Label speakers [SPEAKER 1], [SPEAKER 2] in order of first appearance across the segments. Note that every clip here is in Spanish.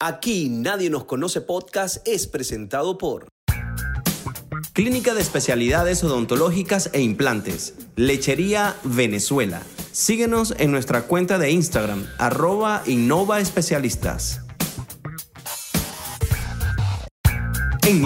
[SPEAKER 1] Aquí Nadie nos conoce podcast es presentado por Clínica de Especialidades Odontológicas e Implantes, Lechería Venezuela. Síguenos en nuestra cuenta de Instagram, arroba Innova Especialistas.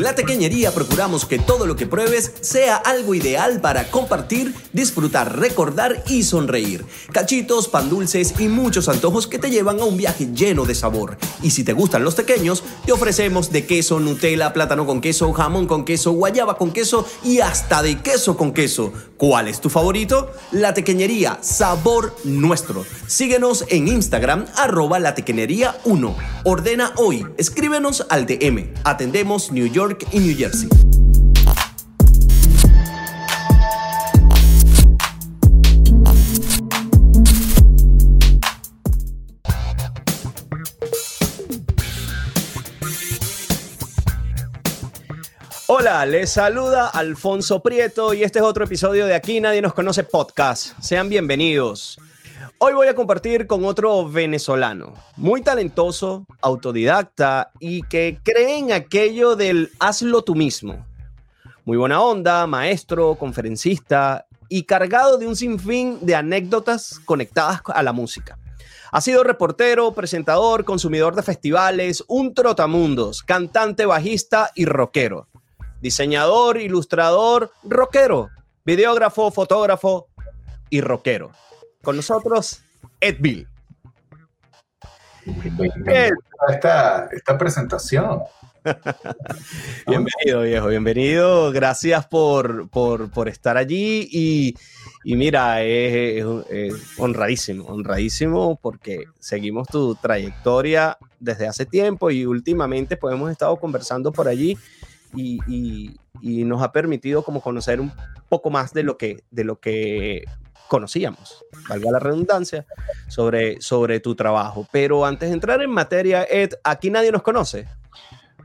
[SPEAKER 1] La Tequeñería procuramos que todo lo que pruebes sea algo ideal para compartir, disfrutar, recordar y sonreír. Cachitos, pan dulces y muchos antojos que te llevan a un viaje lleno de sabor. Y si te gustan los pequeños, te ofrecemos de queso, Nutella, plátano con queso, jamón con queso, guayaba con queso y hasta de queso con queso. ¿Cuál es tu favorito? La Tequeñería, sabor nuestro. Síguenos en Instagram, arroba la tequeñería 1. Ordena hoy, escríbenos al DM. Atendemos New York y New Jersey. Hola, les saluda Alfonso Prieto y este es otro episodio de Aquí Nadie nos conoce podcast. Sean bienvenidos. Hoy voy a compartir con otro venezolano, muy talentoso, autodidacta y que cree en aquello del hazlo tú mismo. Muy buena onda, maestro, conferencista y cargado de un sinfín de anécdotas conectadas a la música. Ha sido reportero, presentador, consumidor de festivales, un trotamundos, cantante, bajista y rockero. Diseñador, ilustrador, rockero, videógrafo, fotógrafo y rockero. Con nosotros, Ed Bill.
[SPEAKER 2] Esta, esta presentación.
[SPEAKER 1] bienvenido, viejo, bienvenido. Gracias por, por, estar allí. Y, mira, es, honradísimo, honradísimo porque seguimos tu trayectoria desde hace tiempo y últimamente pues hemos estado conversando por allí y, y, nos ha permitido como conocer un poco más de lo que, de lo que conocíamos, valga la redundancia, sobre, sobre tu trabajo. Pero antes de entrar en materia, Ed, aquí nadie nos conoce.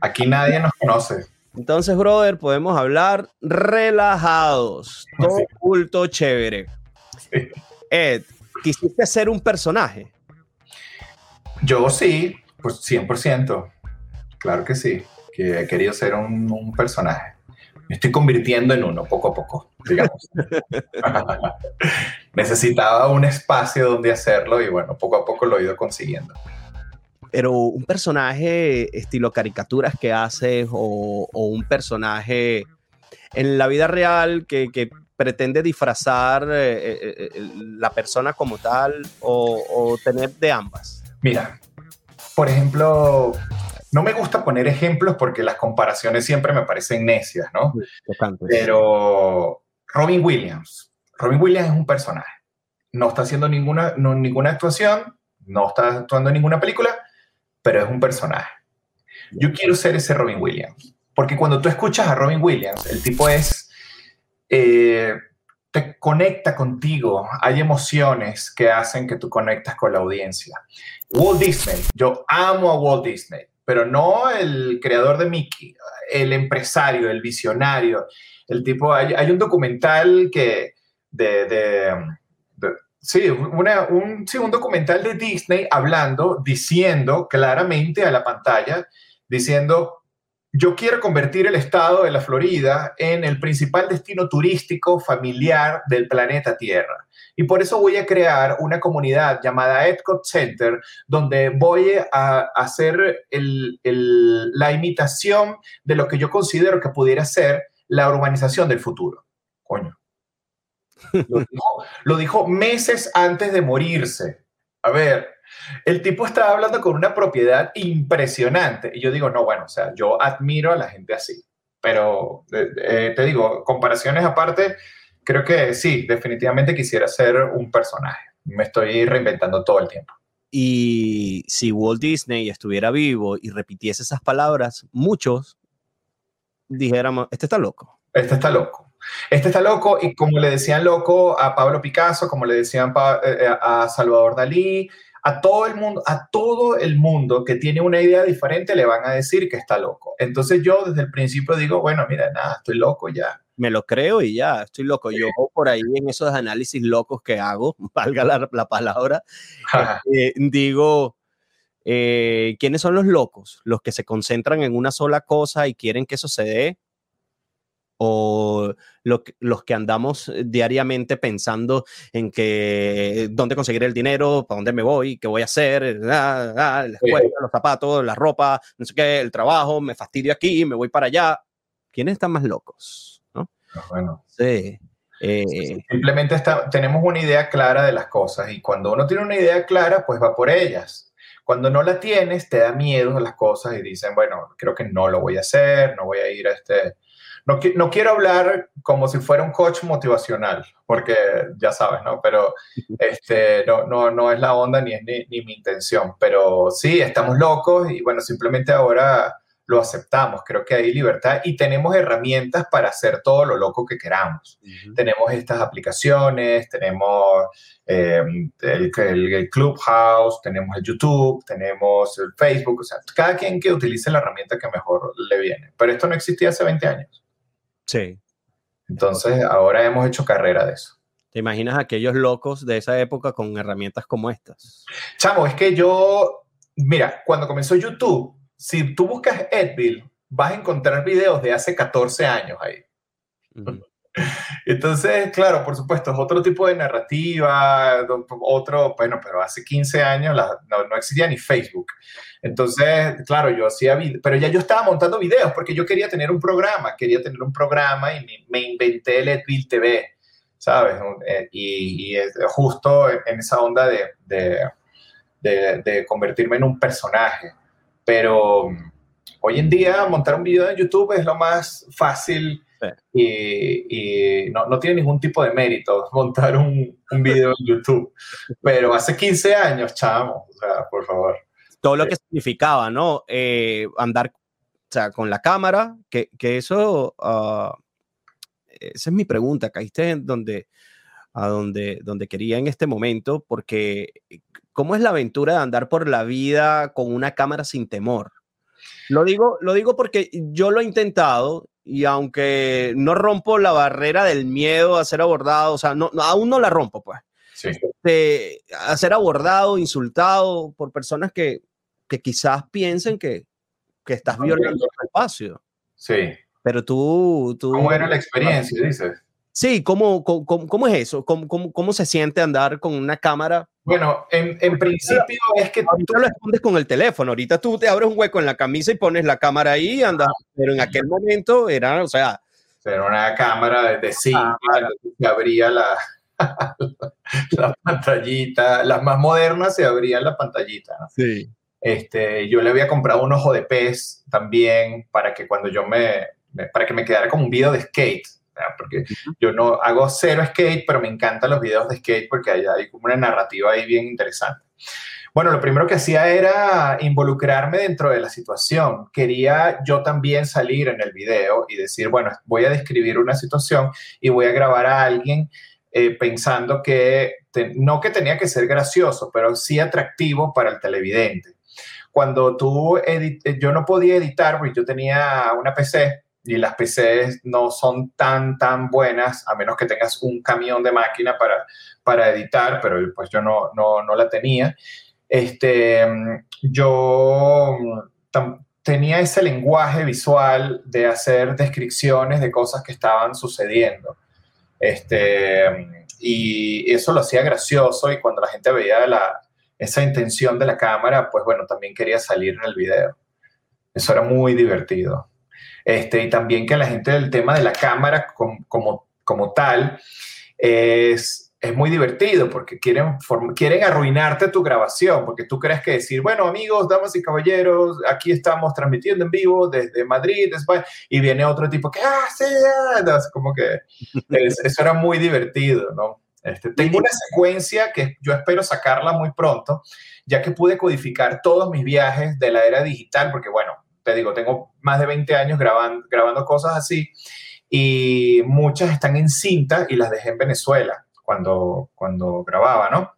[SPEAKER 2] Aquí nadie nos conoce.
[SPEAKER 1] Entonces, brother, podemos hablar relajados, todo culto, chévere. Ed, ¿quisiste ser un personaje?
[SPEAKER 2] Yo sí, pues 100%. Claro que sí, que he querido ser un, un personaje me estoy convirtiendo en uno poco a poco, digamos. Necesitaba un espacio donde hacerlo y bueno, poco a poco lo he ido consiguiendo.
[SPEAKER 1] Pero un personaje estilo caricaturas que haces o, un personaje en la vida real que, pretende disfrazar eh, eh, eh, la persona como tal o, o tener de ambas.
[SPEAKER 2] Mira, por ejemplo, no me gusta poner ejemplos porque las comparaciones siempre me parecen necias, ¿no? Pero Robin Williams. Robin Williams es un personaje. No está haciendo ninguna, ninguna actuación, no está actuando en ninguna película, pero es un personaje. Yo quiero ser ese Robin Williams. Porque cuando tú escuchas a Robin Williams, el tipo es... Eh, te conecta contigo, hay emociones que hacen que tú conectas con la audiencia. Walt Disney, yo amo a Walt Disney pero no el creador de Mickey, el empresario, el visionario, el tipo, hay, un documental que de, sí, un, sí, documental de Disney hablando, diciendo claramente a la pantalla, diciendo, yo quiero convertir el estado de la Florida en el principal destino turístico familiar del planeta Tierra. Y por eso voy a crear una comunidad llamada Epcot Center, donde voy a hacer la imitación de lo que yo considero que pudiera ser la urbanización del futuro. Coño. Lo dijo meses antes de morirse. A ver, el tipo estaba hablando con una propiedad impresionante. Y yo digo, no, bueno, o sea, yo admiro a la gente así. Pero eh, eh, te digo, comparaciones aparte, creo que sí, definitivamente quisiera ser un personaje. Me estoy reinventando todo el tiempo.
[SPEAKER 1] Y si Walt Disney estuviera vivo y repitiese esas palabras, muchos dijéramos, este está loco.
[SPEAKER 2] Este está loco. Este está loco y como le decían loco a Pablo Picasso, como le decían eh, a Salvador Dalí, a todo el mundo, a todo el mundo que tiene una idea diferente le van a decir que está loco. Entonces yo desde el principio digo, bueno, mira, nada, estoy loco ya.
[SPEAKER 1] Me lo creo y ya, estoy loco. Yo por ahí en esos análisis locos que hago, valga la, palabra, eh, digo, eh, ¿quiénes son los locos? ¿Los que se concentran en una sola cosa y quieren que eso se dé? ¿O los que andamos diariamente pensando en que dónde conseguir el dinero, para dónde me voy, qué voy a hacer, ah, ah, la escuela, los zapatos, la ropa, no sé qué, el trabajo, me fastidio aquí, me voy para allá? ¿Quiénes están más locos? ¿no?
[SPEAKER 2] Ah, bueno. Sí. Eh, simplemente está, tenemos una idea clara de las cosas y cuando uno tiene una idea clara, pues va por ellas. Cuando no la tienes, te da miedo a las cosas y dicen, bueno, creo que no lo voy a hacer, no voy a ir a este... No, no quiero hablar como si fuera un coach motivacional, porque ya sabes, ¿no? Pero este, no, no, no es la onda ni es ni, ni mi intención. Pero sí, estamos locos y bueno, simplemente ahora lo aceptamos. Creo que hay libertad y tenemos herramientas para hacer todo lo loco que queramos. Tenemos estas aplicaciones, tenemos eh, el, Clubhouse, tenemos el YouTube, tenemos el Facebook, o sea, cada quien que utilice la herramienta que mejor le viene. Pero esto no existía hace 20 años.
[SPEAKER 1] Sí.
[SPEAKER 2] Entonces, ahora hemos hecho carrera de eso.
[SPEAKER 1] ¿Te imaginas aquellos locos de esa época con herramientas como estas?
[SPEAKER 2] Chamo, es que yo, mira, cuando comenzó YouTube, si tú buscas Edville, vas a encontrar videos de hace 14 años ahí. Entonces, claro, por supuesto, es otro tipo de narrativa, otro, bueno, pero hace 15 años no, existía ni Facebook. Entonces, claro, yo hacía, pero ya yo estaba montando videos porque yo quería tener un programa, quería tener un programa y me, inventé el Edville TV, ¿sabes? Eh, y, justo en esa onda de, de, de convertirme en un personaje. Pero hoy en día montar un video en YouTube es lo más fácil y, no, no, tiene ningún tipo de mérito montar un, un, video en YouTube. Pero hace 15 años, chamo, o sea, por favor.
[SPEAKER 1] Todo lo que significaba, ¿no? Eh, andar o sea, con la cámara, que, que eso, uh, esa es mi pregunta, caíste en donde, a donde, donde quería en este momento, porque ¿Cómo es la aventura de andar por la vida con una cámara sin temor? Lo digo, lo digo porque yo lo he intentado y aunque no rompo la barrera del miedo a ser abordado, o sea, no, aún no la rompo, pues. Sí. Este, a ser abordado, insultado por personas que, que quizás piensen que, que estás violando el espacio.
[SPEAKER 2] Sí.
[SPEAKER 1] Pero tú, tú...
[SPEAKER 2] ¿Cómo era la experiencia, dices?
[SPEAKER 1] Sí, ¿cómo, cómo, cómo es eso? ¿Cómo, cómo, cómo se siente andar con una cámara
[SPEAKER 2] bueno, en, en principio es que...
[SPEAKER 1] Tú lo escondes con el teléfono, ahorita tú te abres un hueco en la camisa y pones la cámara ahí y andas, pero en aquel momento era, o sea...
[SPEAKER 2] Era una cámara de cinta, se abría la, la pantallita, las más modernas se abrían la pantallita. ¿no?
[SPEAKER 1] Sí.
[SPEAKER 2] Este, yo le había comprado un ojo de pez también para que cuando yo me, para que me quedara como un video de skate porque yo no hago cero skate, pero me encantan los videos de skate porque hay, hay como una narrativa ahí bien interesante. Bueno, lo primero que hacía era involucrarme dentro de la situación. Quería yo también salir en el video y decir, bueno, voy a describir una situación y voy a grabar a alguien eh, pensando que no que tenía que ser gracioso, pero sí atractivo para el televidente. Cuando tú, yo no podía editar porque yo tenía una PC y las PCs no son tan, tan buenas, a menos que tengas un camión de máquina para, para editar, pero pues yo no, no, no la tenía. Este, yo tenía ese lenguaje visual de hacer descripciones de cosas que estaban sucediendo. Este, y eso lo hacía gracioso y cuando la gente veía la, esa intención de la cámara, pues bueno, también quería salir en el video. Eso era muy divertido. Este, y también que la gente del tema de la cámara como, como, tal es, es, muy divertido porque quieren, quieren arruinarte tu grabación, porque tú crees que decir, bueno amigos, damas y caballeros, aquí estamos transmitiendo en vivo desde Madrid, España, y viene otro tipo que, ah, sí, ah", como que eso era muy divertido, ¿no? Este, tengo una secuencia que yo espero sacarla muy pronto, ya que pude codificar todos mis viajes de la era digital, porque bueno, te digo, tengo más de 20 años grabando, grabando cosas así y muchas están en cinta y las dejé en Venezuela cuando, cuando grababa, ¿no?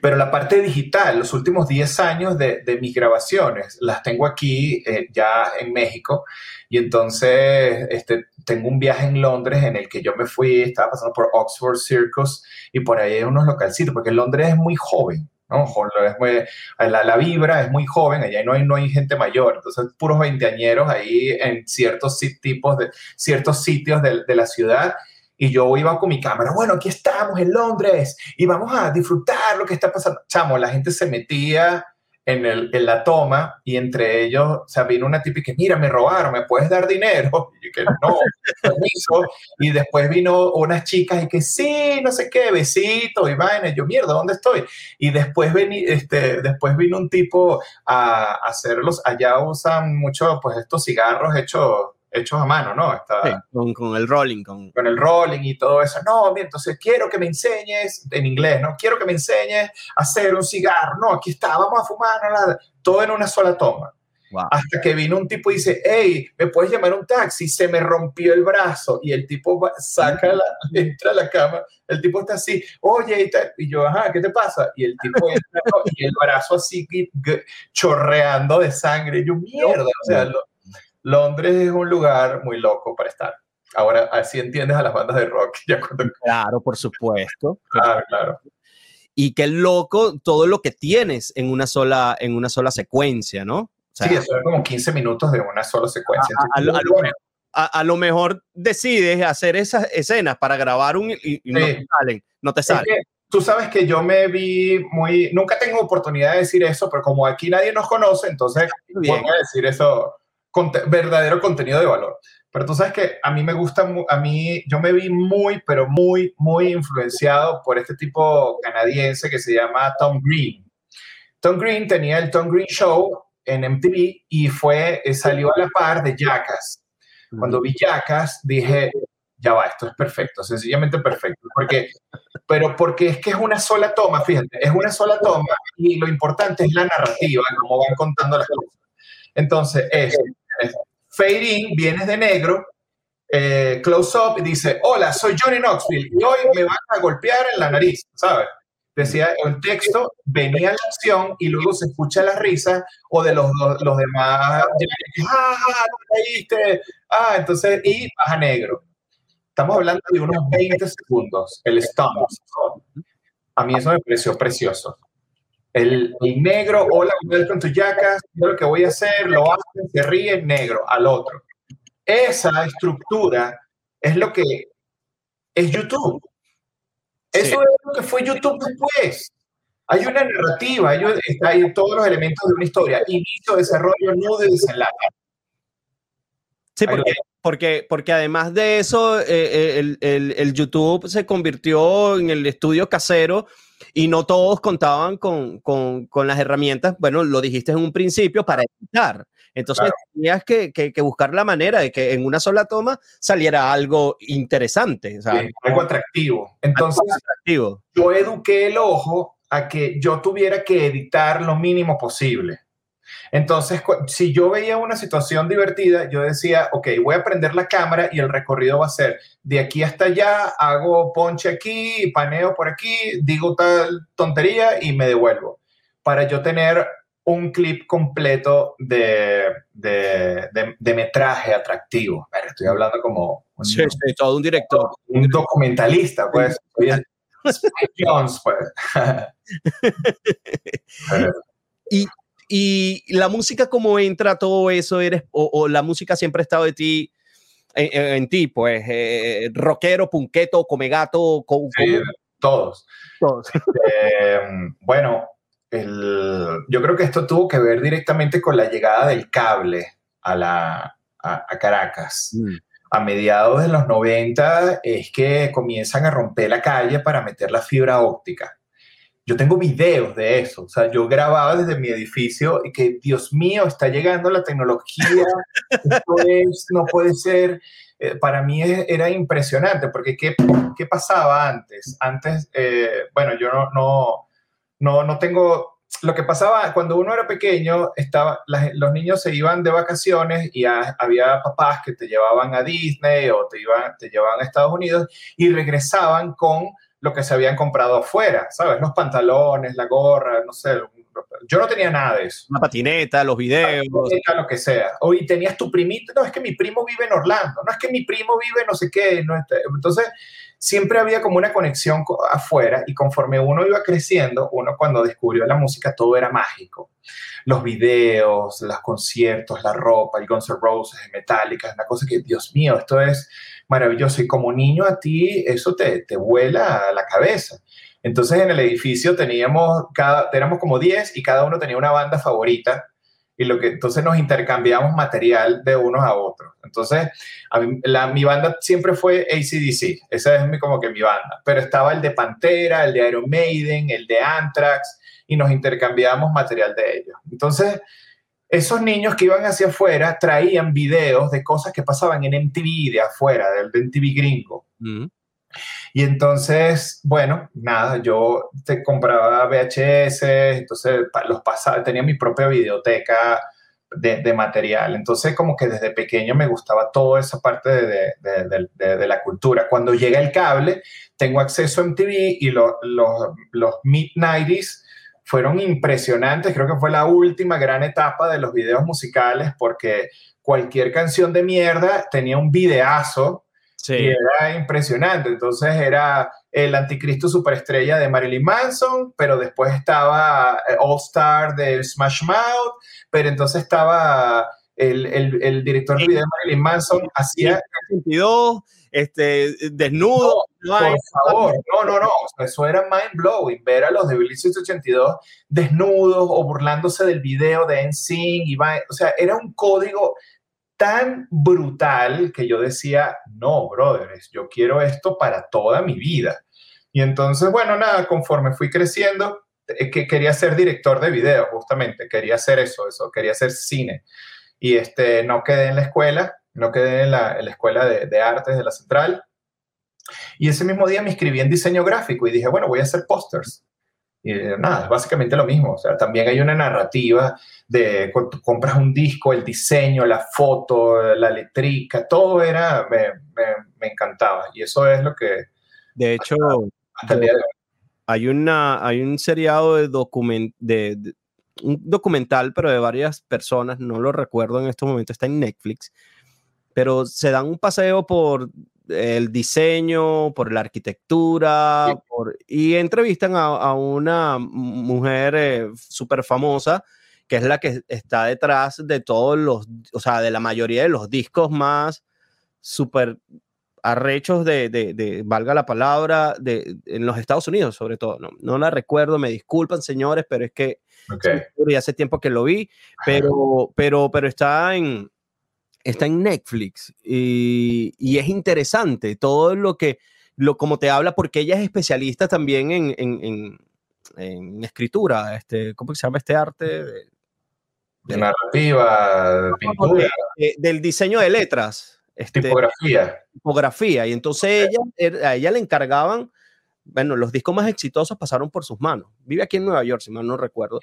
[SPEAKER 2] Pero la parte digital, los últimos 10 años de, de mis grabaciones, las tengo aquí eh, ya en México. Y entonces este, tengo un viaje en Londres en el que yo me fui, estaba pasando por Oxford Circus y por ahí hay unos localcitos, porque Londres es muy joven. ¿No? Es muy, la, la, vibra es muy joven, allá no hay, no hay gente mayor, entonces puros veinteañeros ahí en ciertos tipos de ciertos sitios de, de la ciudad y yo iba con mi cámara, bueno, aquí estamos en Londres y vamos a disfrutar lo que está pasando. Chamo, la gente se metía en, el, en la toma y entre ellos, o sea, vino una típica que, mira, me robaron, ¿me puedes dar dinero? Y que no, permiso. Y después vino unas chicas y que sí, no sé qué, besito y vaina. yo, mierda, ¿dónde estoy? Y después, vení, este, después vino un tipo a, a hacerlos, allá usan mucho, pues, estos cigarros hechos hechos a mano, ¿no?
[SPEAKER 1] Está, con, el rolling. Con...
[SPEAKER 2] con el rolling y todo eso. No, entonces quiero que me enseñes, en inglés, ¿no? Quiero que me enseñes a hacer un cigarro. No, aquí está, vamos a fumar, no, todo en una sola toma. Hasta que vino un tipo y dice, hey, ¿me puedes llamar un taxi? Se me rompió el brazo y el tipo saca la, entra a la cama, el tipo está así, oye, y, yo, ajá, ¿qué te pasa? Y el tipo entra y el brazo así chorreando de sangre. Y yo, mierda, o sea, lo, Londres es un lugar muy loco para estar. Ahora, así entiendes a las bandas de rock.
[SPEAKER 1] Claro, por supuesto.
[SPEAKER 2] Claro, claro.
[SPEAKER 1] Y qué loco todo lo que tienes en una sola, en una sola secuencia, ¿no?
[SPEAKER 2] sí, eso es como 15 minutos de una sola secuencia.
[SPEAKER 1] A, lo, mejor decides hacer esas escenas para grabar un y, no te salen. No te salen.
[SPEAKER 2] tú sabes que yo me vi muy, nunca tengo oportunidad de decir eso, pero como aquí nadie nos conoce, entonces voy a decir eso verdadero contenido de valor. Pero tú sabes que a mí me gusta, a mí, yo me vi muy, pero muy, muy influenciado por este tipo canadiense que se llama Tom Green. Tom Green tenía el Tom Green Show en MTV y fue, eh, salió a la par de Jackass. Cuando vi Jackass dije, ya va, esto es perfecto, sencillamente perfecto. Porque, pero porque es que es una sola toma, fíjate, es una sola toma y lo importante es la narrativa, cómo van contando las cosas. Entonces, es Fade in, vienes de negro, eh, close up y dice, hola, soy Johnny Knoxville y hoy me van a golpear en la nariz, ¿sabes? Decía el texto, venía la acción y luego se escucha la risa o de los, los demás, ah, caíste, ah, entonces, y baja negro. Estamos hablando de unos 20 segundos, el stop. A mí eso me pareció precioso. El, negro, hola, welcome to Jackass, yo lo que voy a hacer, lo hacen, se ríe, negro, al otro. Esa estructura es lo que es YouTube. Eso es lo que fue YouTube después. Hay una narrativa, hay, hay todos los elementos de una historia, inicio, desarrollo, nudo y desenlace.
[SPEAKER 1] Sí, porque, porque, porque además de eso, eh, eh, el, el, el, YouTube se convirtió en el estudio casero y no todos contaban con, con, con, las herramientas, bueno, lo dijiste en un principio, para editar. Entonces tenías que, que, buscar la manera de que en una sola toma saliera algo interesante.
[SPEAKER 2] algo atractivo. Entonces, atractivo. yo eduqué el ojo a que yo tuviera que editar lo mínimo posible. Entonces, si yo veía una situación divertida, yo decía, ok, voy a prender la cámara y el recorrido va a ser de aquí hasta allá, hago ponche aquí, paneo por aquí, digo tal tontería y me devuelvo. Para yo tener un clip completo de, de, metraje atractivo. estoy hablando como...
[SPEAKER 1] Un, sí, todo un director.
[SPEAKER 2] Un documentalista, pues. Jones, pues.
[SPEAKER 1] y y la música, ¿cómo entra todo eso? Eres, o, la música siempre ha estado de ti, en, ti, pues, eh, rockero, punqueto, comegato,
[SPEAKER 2] sí, todos. Todos. Em, bueno, el, yo creo que esto tuvo que ver directamente con la llegada del cable a, la, a, Caracas. Mm. A mediados de los 90 es que comienzan a romper la calle para meter la fibra óptica yo tengo videos de eso, o sea, yo grababa desde mi edificio y que, Dios mío, está llegando la tecnología, no puede ser, eh, para mí era impresionante, porque ¿qué, qué pasaba antes? Antes, eh, bueno, yo no, no, no, no tengo, lo que pasaba cuando uno era pequeño, estaba, los niños se iban de vacaciones y había papás que te llevaban a Disney o te, iban, te llevaban a Estados Unidos y regresaban con lo que se habían comprado afuera, ¿sabes? Los pantalones, la gorra, no sé. Yo no tenía nada de eso.
[SPEAKER 1] Una patineta, los videos.
[SPEAKER 2] Patineta, lo que sea. Hoy tenías tu primito, no, es que mi primo vive en Orlando, no es que mi primo vive no sé qué. No Entonces, siempre había como una conexión afuera y conforme uno iba creciendo, uno cuando descubrió la música todo era mágico. Los videos, los conciertos, la ropa, el Guns N' Roses, Metallica, una cosa que, Dios mío, esto es maravilloso. Y como niño a ti eso te, te vuela a la cabeza. Entonces en el edificio teníamos, cada, éramos como 10 y cada uno tenía una banda favorita y lo que entonces nos intercambiamos material de unos a otros. Entonces, la, mi banda siempre fue ACDC, esa es mi, como que mi banda, pero estaba el de Pantera, el de Iron Maiden, el de Anthrax y nos intercambiábamos material de ellos. Entonces, esos niños que iban hacia afuera traían videos de cosas que pasaban en MTV de afuera, del MTV gringo. Y entonces, bueno, nada, yo te compraba VHS, entonces los pasaba, tenía mi propia videoteca de, material. Entonces, como que desde pequeño me gustaba toda esa parte de, de la cultura. Cuando llega el cable, tengo acceso a MTV y los, los mid-90s fueron impresionantes. Creo que fue la última gran etapa de los videos musicales porque cualquier canción de mierda tenía un videazo Sí. Y era impresionante. Entonces era el anticristo superestrella de Marilyn Manson, pero después estaba eh, All Star de Smash Mouth, pero entonces estaba el, el, el director de video de Marilyn Manson, hacía...
[SPEAKER 1] 82, este, desnudo.
[SPEAKER 2] No, por favor, no, no, no, eso era mind blowing, ver a los de Billy 82 desnudos o burlándose del video de NSYNC, y o sea, era un código tan brutal que yo decía, no, brothers, yo quiero esto para toda mi vida. Y entonces, bueno, nada, conforme fui creciendo, eh, que quería ser director de video, justamente, quería hacer eso, eso, quería hacer cine. Y este, no quedé en la escuela, no quedé en la, escuela de, de, artes de la central. Y ese mismo día me inscribí en diseño gráfico y dije, bueno, voy a hacer pósters. Y nada, es básicamente lo mismo. O sea, también hay una narrativa de cuando compras un disco, el diseño, la foto, la letrica, todo era, me, me, encantaba. Y eso es lo que...
[SPEAKER 1] De hecho, Hay, una, hay un seriado de, document, de, un documental, pero de varias personas, no lo recuerdo en este momento, está en Netflix, pero se dan un paseo por el diseño, por la arquitectura, y entrevistan a, una mujer eh, súper famosa, que es la que está detrás de todos los, o sea, de la mayoría de los discos más súper arrechos de, de, valga la palabra, de, en los Estados Unidos sobre todo. No, no la recuerdo, me disculpan señores, pero es que okay. hace tiempo que lo vi, pero, pero, pero está en, está en Netflix y, y, es interesante todo lo que, lo, como te habla, porque ella es especialista también en, en, en, escritura, este, ¿cómo se llama este arte?
[SPEAKER 2] De, narrativa, de pintura.
[SPEAKER 1] del diseño de letras.
[SPEAKER 2] Este, tipografía.
[SPEAKER 1] Tipografía. Y entonces ella, er, a ella le encargaban, bueno, los discos más exitosos pasaron por sus manos. Vive aquí en Nueva York, si mal no recuerdo.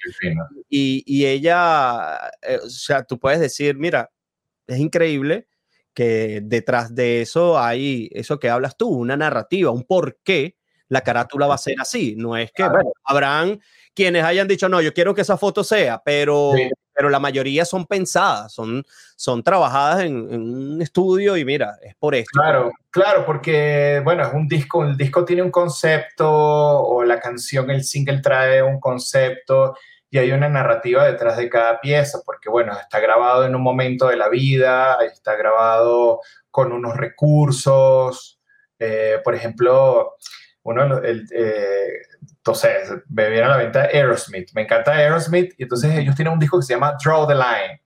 [SPEAKER 1] Y, y, ella, eh, o sea, tú puedes decir, mira, es increíble que detrás de eso hay eso que hablas tú, una narrativa, un por qué la carátula va a ser así. No es que, bueno, habrán quienes hayan dicho, no, yo quiero que esa foto sea, pero, pero la mayoría son pensadas, son, son trabajadas en, un estudio y mira, es por esto.
[SPEAKER 2] Claro, claro, porque, bueno, es un disco, el disco tiene un concepto o la canción, el single trae un concepto y hay una narrativa detrás de cada pieza, porque bueno, está grabado en un momento de la vida, está grabado con unos recursos, eh, por ejemplo, uno, el, eh, entonces, me viene a la venta Aerosmith, me encanta Aerosmith, y entonces ellos tienen un disco que se llama Draw the Line,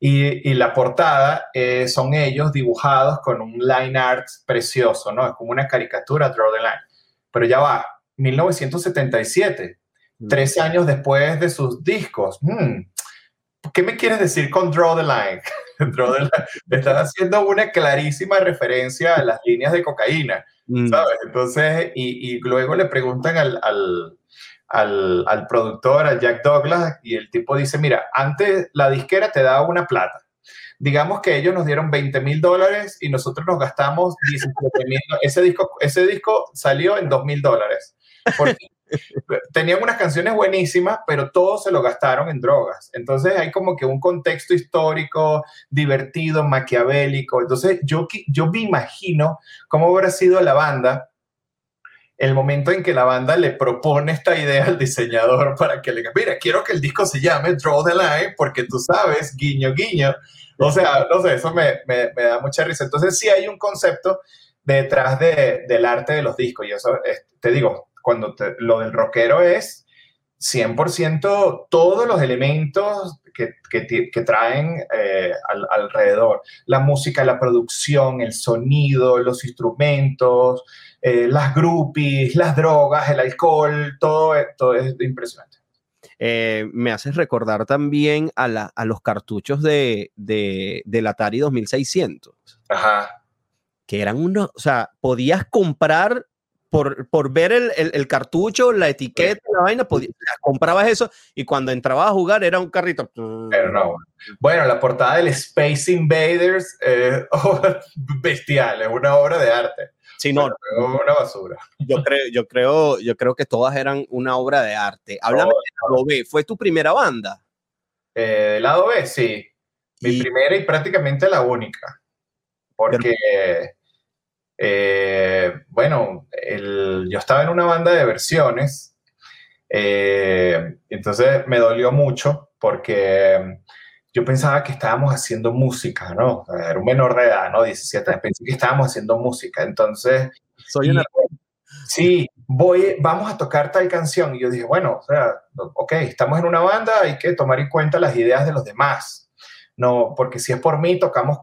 [SPEAKER 2] y, y la portada eh, son ellos dibujados con un line art precioso, ¿no? Es como una caricatura, Draw the Line, pero ya va, 1977, tres años después de sus discos. Hmm, ¿Qué me quieres decir con Draw the Line? Draw the Line. Estás haciendo una clarísima referencia a las líneas de cocaína, mm. ¿sabes? Entonces, y, y, luego le preguntan al, al, al, al, productor, a Jack Douglas, y el tipo dice, mira, antes la disquera te daba una plata. Digamos que ellos nos dieron 20 mil dólares y nosotros nos gastamos 17 mil. Ese disco, ese disco salió en 2 mil dólares. Porque tenían unas canciones buenísimas, pero todos se lo gastaron en drogas. Entonces hay como que un contexto histórico divertido, maquiavélico. Entonces yo, yo me imagino cómo habrá sido la banda el momento en que la banda le propone esta idea al diseñador para que le diga, mira, quiero que el disco se llame Draw the Line porque tú sabes, guiño, guiño. O sea, no sé, eso me, me, da mucha risa. Entonces sí hay un concepto detrás de, del arte de los discos y eso, te digo, cuando lo del rockero es 100% todos los elementos que, que, traen eh, alrededor. La música, la producción, el sonido, los instrumentos, eh, las groupies, las drogas, el alcohol, todo, todo es impresionante.
[SPEAKER 1] Eh, me haces recordar también a, la, a los cartuchos de, de, del Atari 2600.
[SPEAKER 2] Ajá.
[SPEAKER 1] Que eran unos, o sea, podías comprar por, ver el, cartucho, la etiqueta, la vaina, comprabas eso y cuando entrabas a jugar era un carrito.
[SPEAKER 2] Pero no. Bueno, la portada del Space Invaders es bestial, es una obra de arte.
[SPEAKER 1] Sí, no.
[SPEAKER 2] una basura.
[SPEAKER 1] Yo creo, yo, creo, yo creo que todas eran una obra de arte. Háblame del lado B. ¿Fue tu primera banda?
[SPEAKER 2] Eh, lado B, sí. Mi primera y prácticamente la única. Porque... Eh, bueno, yo estaba en una banda de versiones, eh, entonces me dolió mucho porque yo pensaba que estábamos haciendo música, ¿no? Era un menor de edad, ¿no? 17 años, pensé que estábamos haciendo música, entonces...
[SPEAKER 1] Soy una...
[SPEAKER 2] Sí, voy, vamos a tocar tal canción. Y yo dije, bueno, o sea, ok, estamos en una banda, hay que tomar en cuenta las ideas de los demás. No, porque si es por mí, tocamos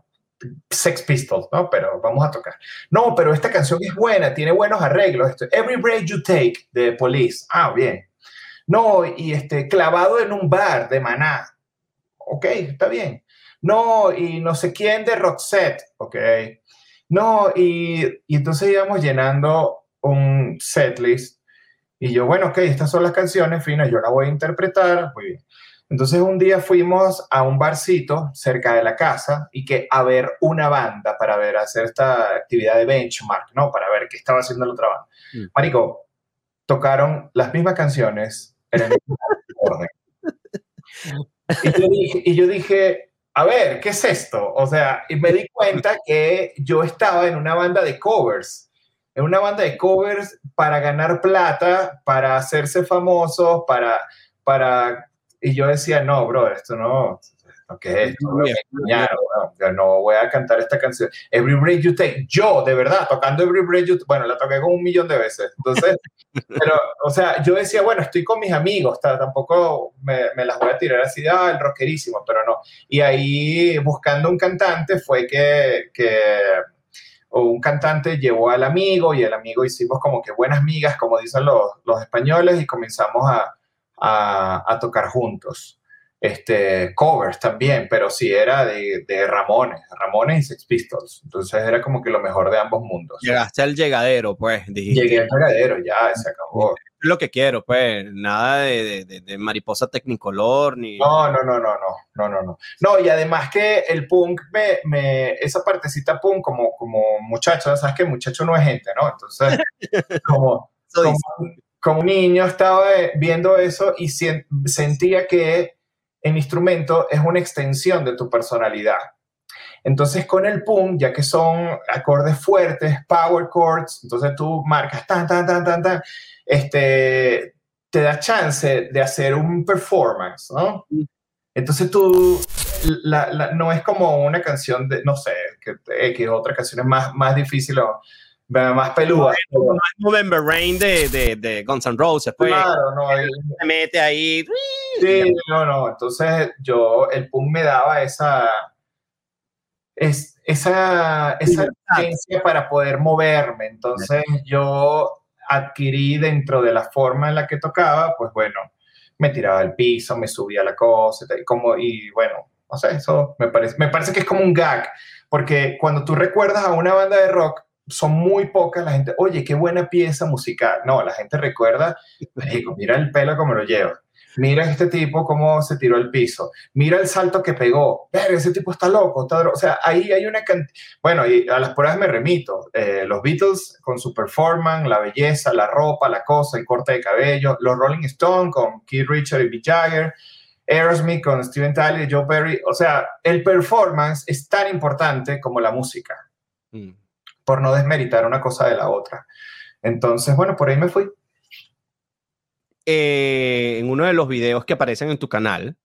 [SPEAKER 2] Sex Pistols, ¿no? Pero vamos a tocar. No, pero esta canción es buena, tiene buenos arreglos. Esto, Every Break You Take de Police. Ah, bien. No, y este, clavado en un bar de Maná. Ok, está bien. No, y no sé quién de Roxette. Ok. No, y, y entonces íbamos llenando un setlist. Y yo, bueno, ok, estas son las canciones finas, yo las voy a interpretar. Muy bien. Entonces un día fuimos a un barcito cerca de la casa y que a ver una banda para ver, hacer esta actividad de benchmark, ¿no? Para ver qué estaba haciendo la otra banda. Mm. Marico, tocaron las mismas canciones en el mismo orden. Y yo, dije, a ver, ¿qué es esto? O sea, y me di cuenta que yo estaba en una banda de covers, en una banda de covers para ganar plata, para hacerse famosos, para, para y yo decía, no, bro, esto no, ¿qué es esto? yo no voy a cantar esta canción. Every Break You Take, yo, de verdad, tocando Every Break You Take, bueno, la toqué como un millón de veces. Entonces, pero, o sea, yo decía, bueno, estoy con mis amigos, tampoco me, me, las voy a tirar así, ah, el rockerísimo, pero no. Y ahí, buscando un cantante, fue que, que un cantante llevó al amigo y el amigo hicimos como que buenas migas, como dicen los, los españoles, y comenzamos a a, tocar juntos. Este, covers también, pero sí era de, de, Ramones, Ramones y Sex Pistols. Entonces era como que lo mejor de ambos mundos.
[SPEAKER 1] Llegaste al llegadero, pues.
[SPEAKER 2] Llegué al llegadero, ya, se acabó.
[SPEAKER 1] Lo que quiero, pues, nada de, de, mariposa tecnicolor, ni...
[SPEAKER 2] No, no, no, no, no, no, no, no. No, y además que el punk, me, me esa partecita punk, como, como muchacho, sabes que muchacho no es gente, ¿no? Entonces, como, como, como niño estaba eh, viendo eso y sentía que el instrumento es una extensión de tu personalidad. Entonces con el punk, ya que son acordes fuertes, power chords, entonces tú marcas tan, tan, tan, tan, tan, este, te da chance de hacer un performance, ¿no? Entonces tú, no es como una canción de, no sé, que X, otra canción es más, más difícil o más peluda.
[SPEAKER 1] No, es November Rain de, de, de, Guns N' Roses. Pues,
[SPEAKER 2] claro, no.
[SPEAKER 1] se mete ahí.
[SPEAKER 2] Sí, no, no. Entonces yo, el punk me daba esa, es, esa, esa para poder moverme. Entonces yo adquirí dentro de la forma en la que tocaba, pues bueno, me tiraba al piso, me subía la cosa, y, como, y bueno, no sé, eso me parece, me parece que es como un gag, porque cuando tú recuerdas a una banda de rock, son muy pocas la gente, oye, qué buena pieza musical. No, la gente recuerda, digo, mira el pelo como lo lleva. Mira este tipo cómo se tiró al piso. Mira el salto que pegó. Ver, ese tipo está loco. o sea, ahí hay una cantidad. Bueno, y a las pruebas me remito. Eh, los Beatles con su performance, la belleza, la ropa, la cosa, el corte de cabello. Los Rolling Stones con Keith Richards y Mick Jagger. Aerosmith con Steven Tyler y Joe Perry. O sea, el performance es tan importante como la música. Mm por no desmeritar una cosa de la otra. Entonces, bueno, por ahí me fui.
[SPEAKER 1] Eh, en uno de los videos que aparecen en tu canal,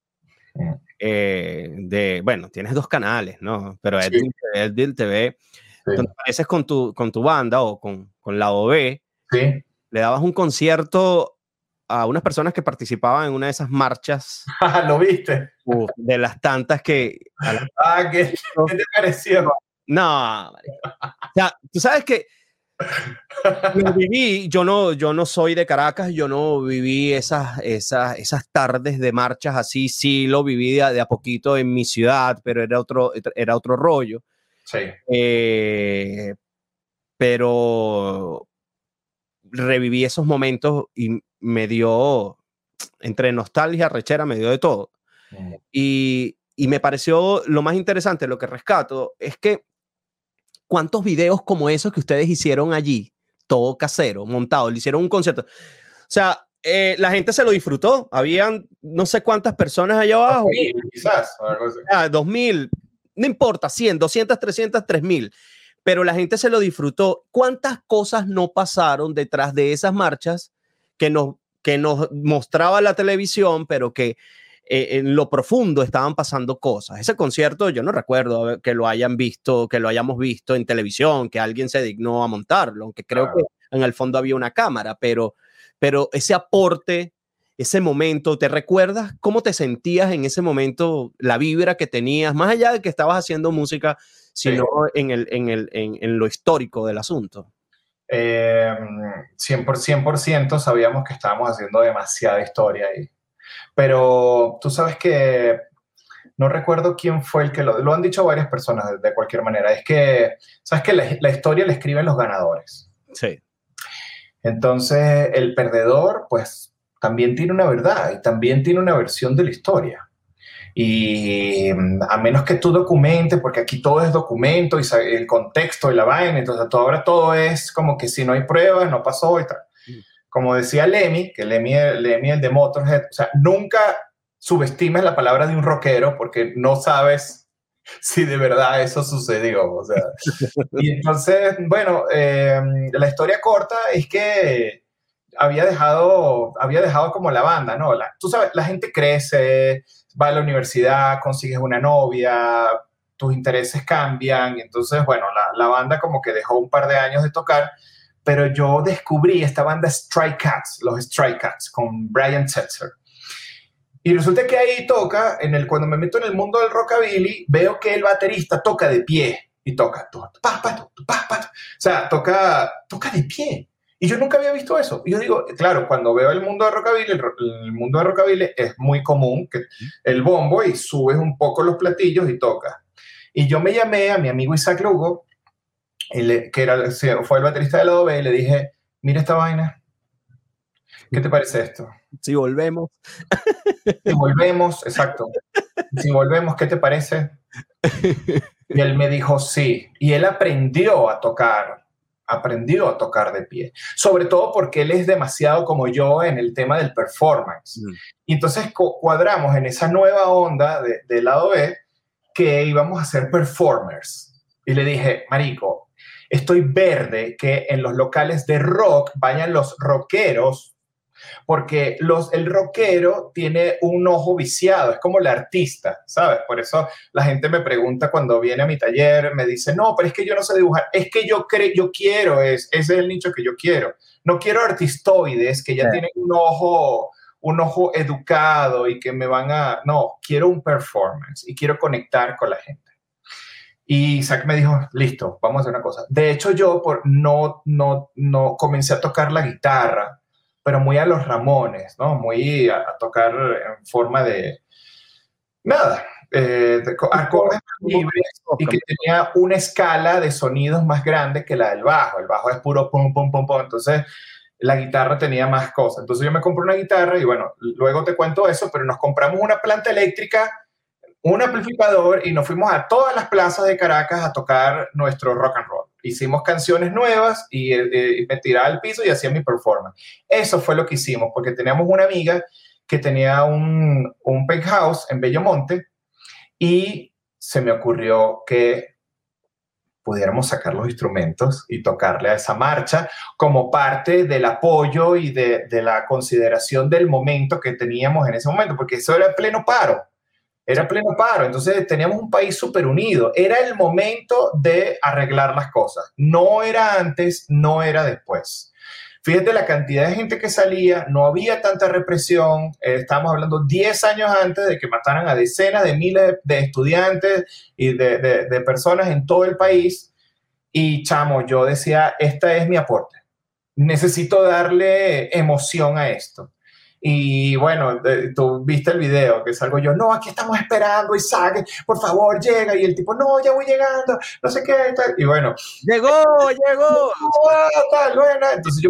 [SPEAKER 1] eh, de, bueno, tienes dos canales, ¿no? Pero es Edil TV, donde apareces con tu, con tu banda o con, con la OB,
[SPEAKER 2] sí.
[SPEAKER 1] le dabas un concierto a unas personas que participaban en una de esas marchas.
[SPEAKER 2] ¿Lo viste?
[SPEAKER 1] de las tantas que...
[SPEAKER 2] ah, ¿qué, ¿qué, te pareció?
[SPEAKER 1] No, o sea, tú sabes que lo viví, yo no, yo no soy de Caracas, yo no viví esas, esas, esas tardes de marchas así, sí lo viví de, a poquito en mi ciudad, pero era otro, era otro rollo.
[SPEAKER 2] Sí.
[SPEAKER 1] Eh, pero reviví esos momentos y me dio, entre nostalgia, rechera, me dio de todo. Mm. Y, y me pareció lo más interesante, lo que rescato, es que cuántos videos como esos que ustedes hicieron allí, todo casero, montado, le hicieron un concierto. O sea, eh, la gente se lo disfrutó. Habían no sé cuántas personas allá abajo.
[SPEAKER 2] quizás.
[SPEAKER 1] Ah, 2000, no importa, 100, 200, 300, 3000. Pero la gente se lo disfrutó. ¿Cuántas cosas no pasaron detrás de esas marchas que nos, que nos mostraba la televisión, pero que eh, en lo profundo estaban pasando cosas. Ese concierto yo no recuerdo que lo hayan visto, que lo hayamos visto en televisión, que alguien se dignó a montarlo, aunque creo que en el fondo había una cámara, pero, pero ese aporte, ese momento, ¿te recuerdas cómo te sentías en ese momento, la vibra que tenías, más allá de que estabas haciendo música, sino en, el, en, el, en, lo histórico del asunto?
[SPEAKER 2] Eh, 100%, sabíamos que estábamos haciendo demasiada historia ahí. Pero tú sabes que no recuerdo quién fue el que lo, lo han dicho varias personas de, cualquier manera. Es que, sabes que la, historia la escriben los ganadores.
[SPEAKER 1] Sí.
[SPEAKER 2] Entonces, el perdedor, pues, también tiene una verdad y también tiene una versión de la historia. Y a menos que tú documentes, porque aquí todo es documento y el contexto y la vaina, entonces todo, ahora todo es como que si no hay pruebas, no pasó y tal como decía Lemmy, que Lemmy, Lemmy el de Motorhead, o sea, nunca subestimes la palabra de un rockero porque no sabes si de verdad eso sucedió. O sea, y entonces, bueno, em, la historia corta es que había dejado, había dejado como la banda, ¿no? tú sabes, la gente crece, va a la universidad, consigues una novia, tus intereses cambian, entonces, bueno, la, la banda como que dejó un par de años de tocar pero yo descubrí esta banda Strike Cats, los Strike Cats, con Brian Setzer. Y resulta que ahí toca, en el, cuando me meto en el mundo del rockabilly, veo que el baterista toca de pie y toca, pa, pa, pa, o sea, toca, toca de pie. Y yo nunca había visto eso. Y yo digo, claro, cuando veo el mundo de rockabilly, el, mundo de rockabilly es muy común que el bombo y subes un poco los platillos y toca. Y yo me llamé a mi amigo Isaac Lugo, que era, fue el baterista de la OB, y le dije, mira esta vaina, ¿qué te parece esto?
[SPEAKER 1] Si volvemos.
[SPEAKER 2] Si volvemos, exacto. Si volvemos, ¿qué te parece? Y él me dijo, sí. Y él aprendió a tocar, aprendió a tocar de pie. Sobre todo porque él es demasiado como yo en el tema del performance. Mm. Y entonces cuadramos en esa nueva onda de, del lado B que íbamos a ser performers. Y le dije, Marico, estoy verde que en los locales de rock vayan los rockeros, porque los, el rockero tiene un ojo viciado, es como el artista, ¿sabes? Por eso la gente me pregunta cuando viene a mi taller, me dice, no, pero es que yo no sé dibujar, es que yo, creo, yo quiero, es, ese es el nicho que yo quiero. No quiero artistoides que ya tienen un ojo un ojo educado y que me van a... No, quiero un performance y quiero conectar con la gente. Y Isaac me dijo, listo, vamos a hacer una cosa. De hecho, yo por, no, no, no comencé a tocar la guitarra, pero muy a los Ramones, ¿no? Muy a, tocar en forma de, nada, eh, de acordes libres y que tenía una escala de sonidos más grande que la del bajo. El bajo es puro pum, pum, pum, pum. Entonces, la guitarra tenía más cosas. Entonces, yo me compré una guitarra y bueno, luego te cuento eso, pero nos compramos una planta eléctrica un amplificador y nos fuimos a todas las plazas de Caracas a tocar nuestro rock and roll. Hicimos canciones nuevas y, eh, me tiraba al piso y hacía mi performance. Eso fue lo que hicimos, porque teníamos una amiga que tenía un, un penthouse en Bellomonte y se me ocurrió que pudiéramos sacar los instrumentos y tocarle a esa marcha como parte del apoyo y de, de la consideración del momento que teníamos en ese momento, porque eso era pleno paro. Era pleno paro, entonces teníamos un país súper unido. Era el momento de arreglar las cosas. No era antes, no era después. Fíjate la cantidad de gente que salía, no había tanta represión. Eh, estamos hablando 10 años antes de que mataran a decenas de miles de, estudiantes y de, de personas en todo el país. Y chamo, yo decía, esta es mi aporte. Necesito darle emoción a esto. Y bueno, tú viste el video que salgo yo, no, aquí estamos esperando, Isaac, por favor, llega. Y el tipo, no, ya voy llegando, no sé qué. Y bueno,
[SPEAKER 1] llegó, llegó.
[SPEAKER 2] Tal, bueno. Entonces yo,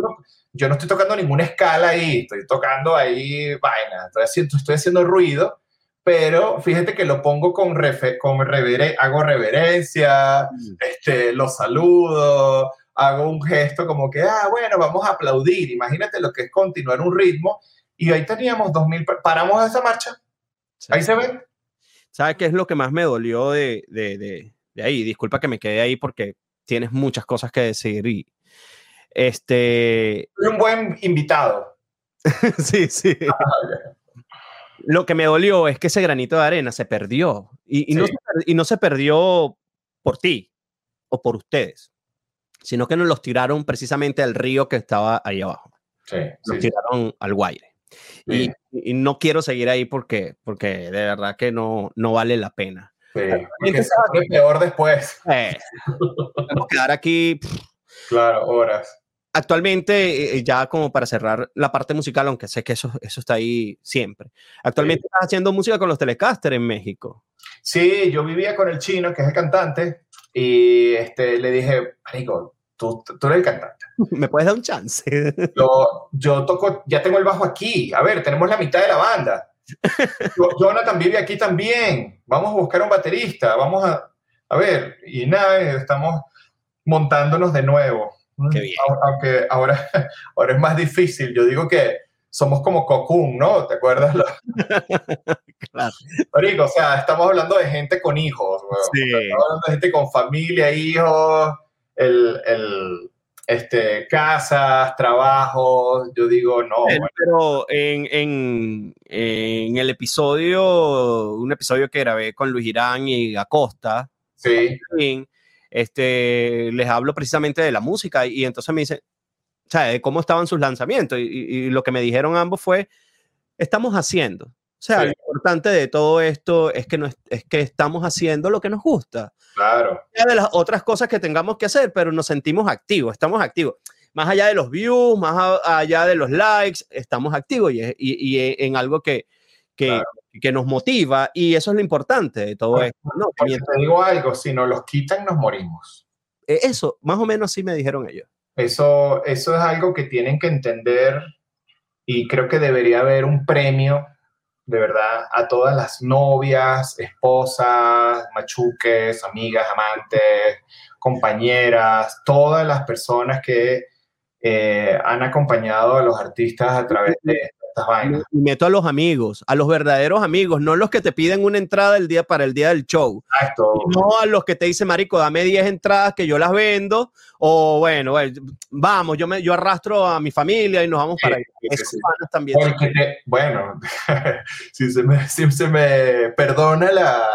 [SPEAKER 2] yo no estoy tocando ninguna escala ahí, estoy tocando ahí vaina, estoy haciendo, estoy haciendo ruido, pero fíjate que lo pongo con, refe, con rever hago reverencia, mm. este, lo saludo, hago un gesto como que, ah, bueno, vamos a aplaudir. Imagínate lo que es continuar un ritmo y ahí teníamos 2.000, paramos esa marcha, ahí se ve.
[SPEAKER 1] ¿Sabes qué es lo que más me dolió de, de, de, de, ahí? Disculpa que me quedé ahí porque tienes muchas cosas que decir y este...
[SPEAKER 2] un buen invitado.
[SPEAKER 1] sí, sí. Ah, lo que me dolió es que ese granito de arena se perdió y, y, no, y no se perdió por ti o por ustedes, sino que nos los tiraron precisamente al río que estaba ahí abajo. Sí, nos tiraron al Guaire. Y, no quiero seguir ahí porque, porque de verdad que no, no vale la pena.
[SPEAKER 2] Sí, porque peor después.
[SPEAKER 1] Eh, quedar aquí.
[SPEAKER 2] Claro, horas.
[SPEAKER 1] Actualmente, eh, ya como para cerrar la parte musical, aunque sé que eso, eso está ahí siempre. Actualmente estás haciendo música con los Telecaster en México.
[SPEAKER 2] Sí, yo vivía con el chino, que es el cantante, y este, le dije, Marico, tú, tú eres el cantante.
[SPEAKER 1] ¿Me puedes dar un chance?
[SPEAKER 2] yo, yo toco, ya tengo el bajo aquí. A ver, tenemos la mitad de la banda. Jonathan vive aquí también. Vamos a buscar un baterista. Vamos a, a ver, y nada, estamos montándonos de nuevo.
[SPEAKER 1] Qué bien.
[SPEAKER 2] Aunque ahora, ahora es más difícil. Yo digo que somos como Cocoon, ¿no? ¿Te acuerdas? claro. o sea, estamos hablando de gente con hijos,
[SPEAKER 1] Sí.
[SPEAKER 2] estamos hablando de gente con familia, hijos, el, el este, casas, trabajos, yo digo, no.
[SPEAKER 1] Pero en, en, en, el episodio, un episodio que grabé con Luis Irán y Acosta,
[SPEAKER 2] sí.
[SPEAKER 1] este, les hablo precisamente de la música y entonces me dicen, o sea, de cómo estaban sus lanzamientos y, y, lo que me dijeron ambos fue, estamos haciendo. O sea, lo importante de todo esto es que, no es, es que estamos haciendo lo que nos gusta.
[SPEAKER 2] Claro.
[SPEAKER 1] De las otras cosas que tengamos que hacer, pero nos sentimos activos, estamos activos. Más allá de los views, más allá de los likes, estamos activos y, y, y en algo que, que, claro. que, nos motiva y eso es lo importante de todo esto.
[SPEAKER 2] No, te digo algo, si nos los quitan nos morimos.
[SPEAKER 1] Eh, eso, más o menos sí me dijeron ellos.
[SPEAKER 2] Eso, eso es algo que tienen que entender y creo que debería haber un premio de verdad a todas las novias, esposas, machuques, amigas, amantes, compañeras, todas las personas que eh, han acompañado a los artistas a través de estas vainas.
[SPEAKER 1] Y meto a los amigos, a los verdaderos amigos, no los que te piden una entrada el día para el día del show.
[SPEAKER 2] Exacto.
[SPEAKER 1] No a los que te dicen, marico, dame 10 entradas que yo las vendo, o bueno, vamos, yo, me, yo arrastro a mi familia y nos vamos sí, para.
[SPEAKER 2] Sí, sí. también. Te, bueno, si, se me, si se me perdona la,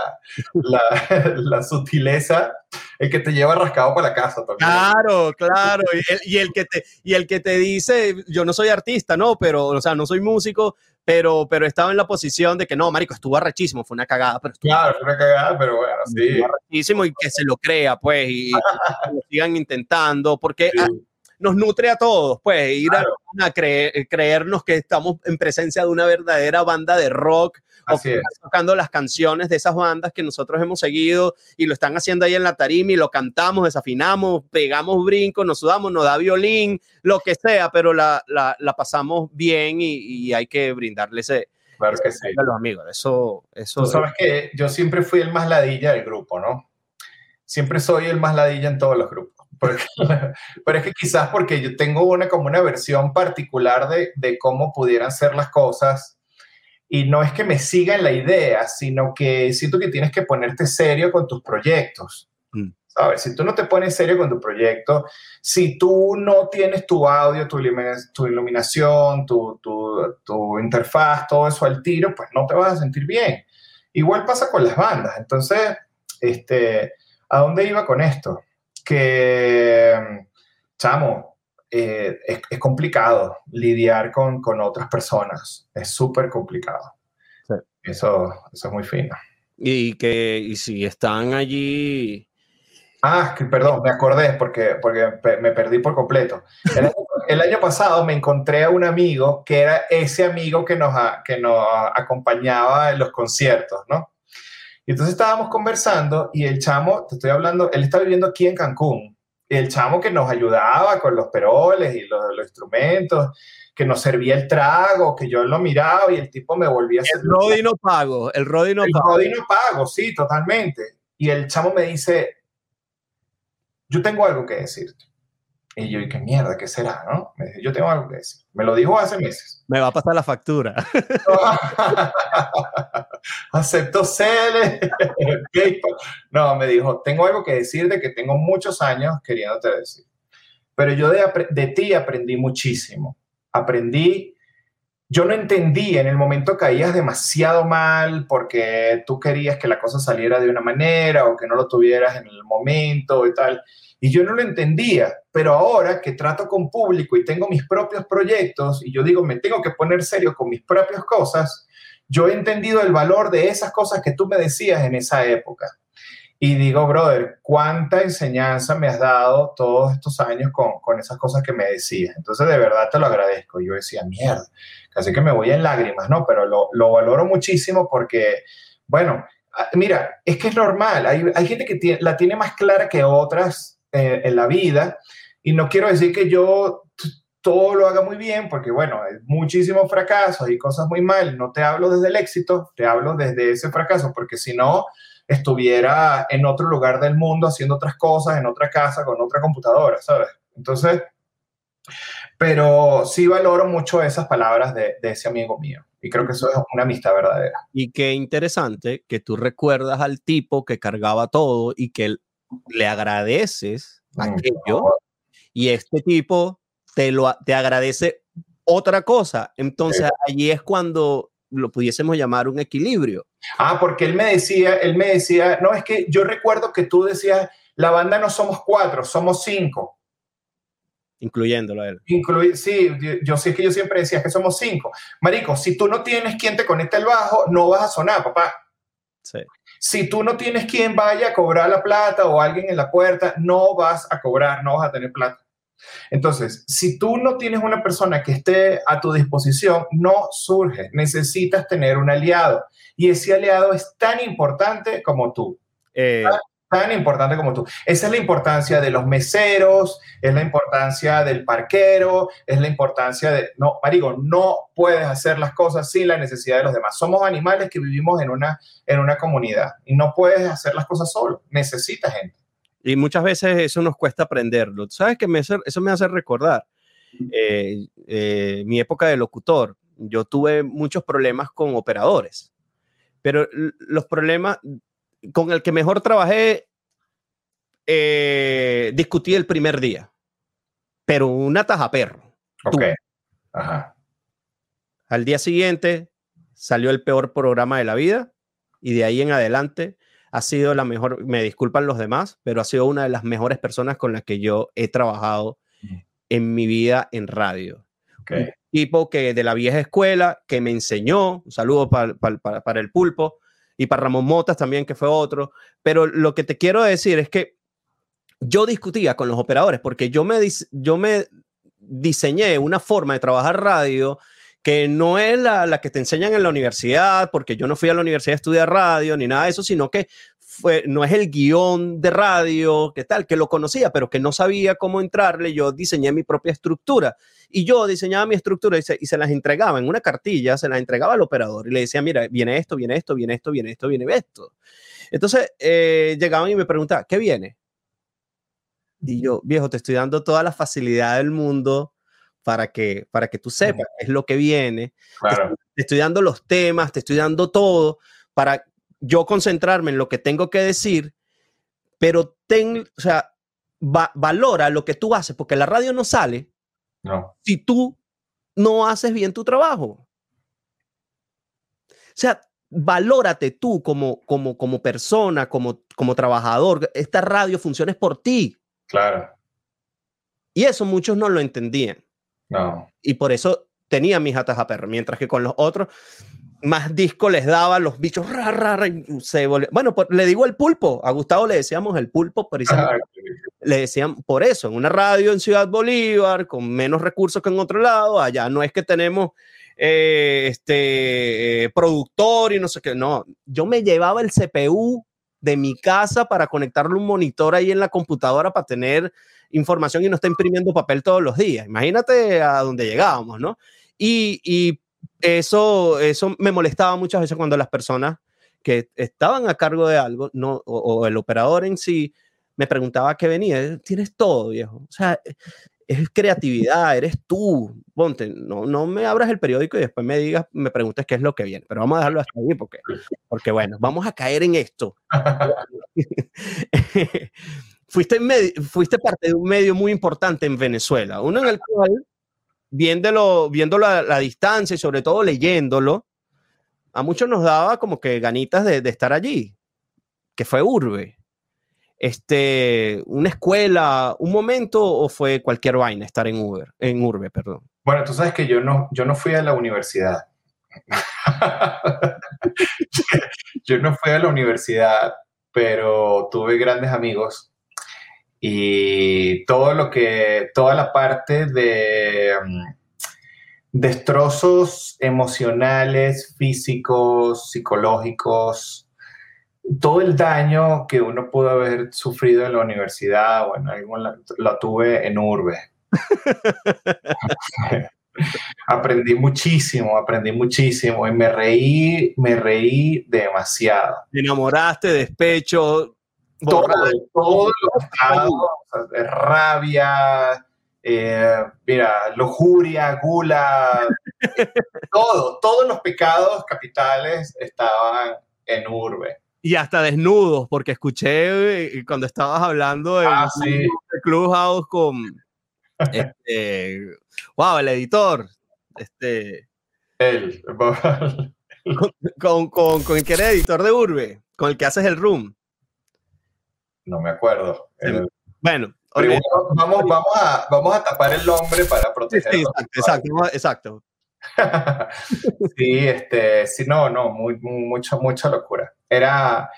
[SPEAKER 2] la, la sutileza, el que te lleva rascado para la casa también.
[SPEAKER 1] Claro, claro. Y el, y el, que te, y el que te dice, yo no soy artista, ¿no? Pero, o sea, no soy músico, pero, pero estaba en la posición de que no, marico, estuvo arrechísimo, fue una cagada. Pero
[SPEAKER 2] claro, fue una cagada, pero bueno, sí.
[SPEAKER 1] Arrechísimo y que se lo crea, pues, y, y lo sigan intentando, porque... Sí. A, nos nutre a todos, pues, ir claro. A, creer, creernos que estamos en presencia de una verdadera banda de rock o tocando las canciones de esas bandas que nosotros hemos seguido y lo están haciendo ahí en la tarima y lo cantamos, desafinamos, pegamos brincos, nos sudamos, nos da violín, lo que sea, pero la, la, la pasamos bien y, y, hay que brindarle ese,
[SPEAKER 2] claro que sí.
[SPEAKER 1] a los amigos. Eso, eso.
[SPEAKER 2] Tú sabes que yo siempre fui el más ladilla del grupo, ¿no? Siempre soy el más ladilla en todos los grupos. Porque, pero es que quizás porque yo tengo una como una versión particular de, de cómo pudieran ser las cosas y no es que me siga en la idea, sino que siento que tienes que ponerte serio con tus proyectos. Mm. ¿sabes? Si tú no te pones serio con tu proyecto, si tú no tienes tu audio, tu, iluminación, tu, tu, tu interfaz, todo eso al tiro, pues no te vas a sentir bien. Igual pasa con las bandas. Entonces, este, ¿a dónde iba con esto? Que, chamo, eh, es, complicado lidiar con, con otras personas. Es súper complicado. Eso, eso es muy fino.
[SPEAKER 1] Y que y si están allí.
[SPEAKER 2] Ah, perdón, me acordé porque, porque me perdí por completo. El año, pasado me encontré a un amigo que era ese amigo que nos, que nos acompañaba en los conciertos, ¿no? Y entonces estábamos conversando y el chamo, te estoy hablando, él está viviendo aquí en Cancún. Y el chamo que nos ayudaba con los peroles y los, los instrumentos que nos servía el trago, que yo lo miraba y el tipo me volvía a
[SPEAKER 1] hacer... El Rodi no pago, el Rodi no pago.
[SPEAKER 2] El Rodi no pago, sí, totalmente. Y el chamo me dice, yo tengo algo que decirte. Y yo, ¿y qué mierda? ¿Qué será? ¿no? Me dice, yo tengo algo que decir. Me lo dijo hace meses.
[SPEAKER 1] Me va a pasar la factura.
[SPEAKER 2] Acepto CL. no, me dijo, tengo algo que decirte que tengo muchos años queriéndote decir. Pero yo de, de ti aprendí muchísimo aprendí, yo no entendí, en el momento caías demasiado mal porque tú querías que la cosa saliera de una manera o que no lo tuvieras en el momento y tal. Y yo no lo entendía, pero ahora que trato con público y tengo mis propios proyectos y yo digo, me tengo que poner serio con mis propias cosas, yo he entendido el valor de esas cosas que tú me decías en esa época. Y digo, brother, cuánta enseñanza me has dado todos estos años con, con esas cosas que me decías. Entonces, de verdad te lo agradezco. Yo decía, mierda, casi que me voy en lágrimas, ¿no? Pero lo, lo valoro muchísimo porque, bueno, ah, mira, es que es normal. Hay, hay gente que tiene, la tiene más clara que otras eh, en la vida. Y no quiero decir que yo todo lo haga muy bien, porque bueno, hay muchísimos fracasos y cosas muy mal. No te hablo desde el éxito, te hablo desde ese fracaso, porque si no, estuviera en otro lugar del mundo haciendo otras cosas, en otra casa, con otra computadora, ¿sabes? Entonces, pero sí valoro mucho esas palabras de, ese amigo mío. Y creo que eso es una amistad verdadera.
[SPEAKER 1] Y qué interesante que tú recuerdas al tipo que cargaba todo y que le agradeces mm, aquello. Y este tipo te, lo, te agradece otra cosa. Entonces allí es cuando lo pudiésemos llamar un equilibrio.
[SPEAKER 2] Ah, porque él me decía, él me decía, no, es que yo recuerdo que tú decías, la banda no somos cuatro, somos cinco.
[SPEAKER 1] Incluyéndolo a él.
[SPEAKER 2] sí, yo, sí es que yo siempre decía que somos cinco. Marico, si tú no tienes quien te conecte el bajo, no vas a sonar, papá. Sí. Si tú no tienes quien vaya a cobrar la plata o alguien en la puerta, no vas a cobrar, no vas a tener plata. Entonces, si tú no tienes una persona que esté a tu disposición, no surge. Necesitas tener un aliado. Y ese aliado es tan importante como tú. Eh, tan, importante como tú. Esa es la importancia de los meseros, es la importancia del parquero, es la importancia de... No, Marigo, no puedes hacer las cosas sin la necesidad de los demás. Somos animales que vivimos en una, en una comunidad y no puedes hacer las cosas solo. Necesitas gente.
[SPEAKER 1] Y muchas veces eso nos cuesta aprenderlo. ¿Sabes que eso me hace recordar eh, eh, mi época de locutor? Yo tuve muchos problemas con operadores, pero los problemas con el que mejor trabajé, eh, discutí el primer día, pero una taja perro.
[SPEAKER 2] Ok. Ajá.
[SPEAKER 1] Al día siguiente salió el peor programa de la vida y de ahí en adelante ha sido la mejor, me disculpan los demás, pero ha sido una de las mejores personas con las que yo he trabajado en mi vida en radio. Un tipo que de la vieja escuela, que me enseñó, un saludo para, para, el pulpo y para Ramón Motas también, que fue otro, pero lo que te quiero decir es que yo discutía con los operadores porque yo me, yo me diseñé una forma de trabajar radio que no es la, que te enseñan en la universidad, porque yo no fui a la universidad a estudiar radio ni nada de eso, sino que fue, no es el guion de radio, que tal, que lo conocía, pero que no sabía cómo entrarle. Yo diseñé mi propia estructura y yo diseñaba mi estructura y se, y se las entregaba en una cartilla, se las entregaba al operador y le decía, mira, viene esto, viene esto, viene esto, viene esto, viene esto. Entonces eh, llegaban y me preguntaban, ¿qué viene? Y yo, viejo, te estoy dando toda la facilidad del mundo para que, para que tú sepas qué es lo que viene. Te, estoy, dando los temas, te estoy dando todo para yo concentrarme en lo que tengo que decir, pero ten, o sea, valora lo que tú haces, porque la radio no sale
[SPEAKER 2] no.
[SPEAKER 1] si tú no haces bien tu trabajo. O sea, valórate tú como, como, como persona, como, como trabajador. Esta radio funciona por ti.
[SPEAKER 2] Claro.
[SPEAKER 1] Y eso muchos no lo entendían.
[SPEAKER 2] No.
[SPEAKER 1] Y por eso tenía mis atas a perro, mientras que con los otros más disco les daba los bichos se bueno le digo el pulpo a Gustavo le decíamos el pulpo precisamente le decían por eso en una radio en Ciudad Bolívar con menos recursos que en otro lado allá no es que tenemos eh, este eh, productor y no sé qué no yo me llevaba el CPU de mi casa para conectarle un monitor ahí en la computadora para tener información y no estar imprimiendo papel todos los días imagínate a dónde llegábamos no y, y eso, eso me molestaba muchas veces cuando las personas que estaban a cargo de algo, no, o, el operador en sí, me preguntaba qué venía. Tienes todo, viejo. O sea, es creatividad, eres tú. Ponte, no, no me abras el periódico y después me digas, me preguntes qué es lo que viene. Pero vamos a dejarlo hasta ahí porque, porque bueno, vamos a caer en esto. fuiste, fuiste parte de un medio muy importante en Venezuela, uno en el cual viéndolo, viéndolo a la distancia y sobre todo leyéndolo, a muchos nos daba como que ganitas de, estar allí, que fue Urbe. Este, una escuela, un momento o fue cualquier vaina estar en Uber, en Urbe, perdón.
[SPEAKER 2] Bueno, tú sabes que yo no, yo no fui a la universidad. yo no fui a la universidad, pero tuve grandes amigos y todo lo que, toda la parte de mm, destrozos emocionales, físicos, psicológicos, todo el daño que uno pudo haber sufrido en la universidad, bueno, lo tuve en Urbe. aprendí muchísimo, aprendí muchísimo y me reí, me reí demasiado.
[SPEAKER 1] Te enamoraste, despecho,
[SPEAKER 2] todo, todo de rabia, eh, mira, lujuria, gula, todo, todos los pecados capitales estaban en urbe.
[SPEAKER 1] Y hasta desnudos, porque escuché eh, cuando estabas hablando de,
[SPEAKER 2] ah,
[SPEAKER 1] Clubhouse con, este, wow, el editor, este,
[SPEAKER 2] él,
[SPEAKER 1] con, con, con, el que era editor de Urbe, con el que haces el room
[SPEAKER 2] no me acuerdo.
[SPEAKER 1] bueno,
[SPEAKER 2] vamos, vamos, a, vamos a tapar el nombre para proteger.
[SPEAKER 1] Sí, exacto, exacto,
[SPEAKER 2] sí, este, sí, no, no, muy, mucha, mucha locura. Era,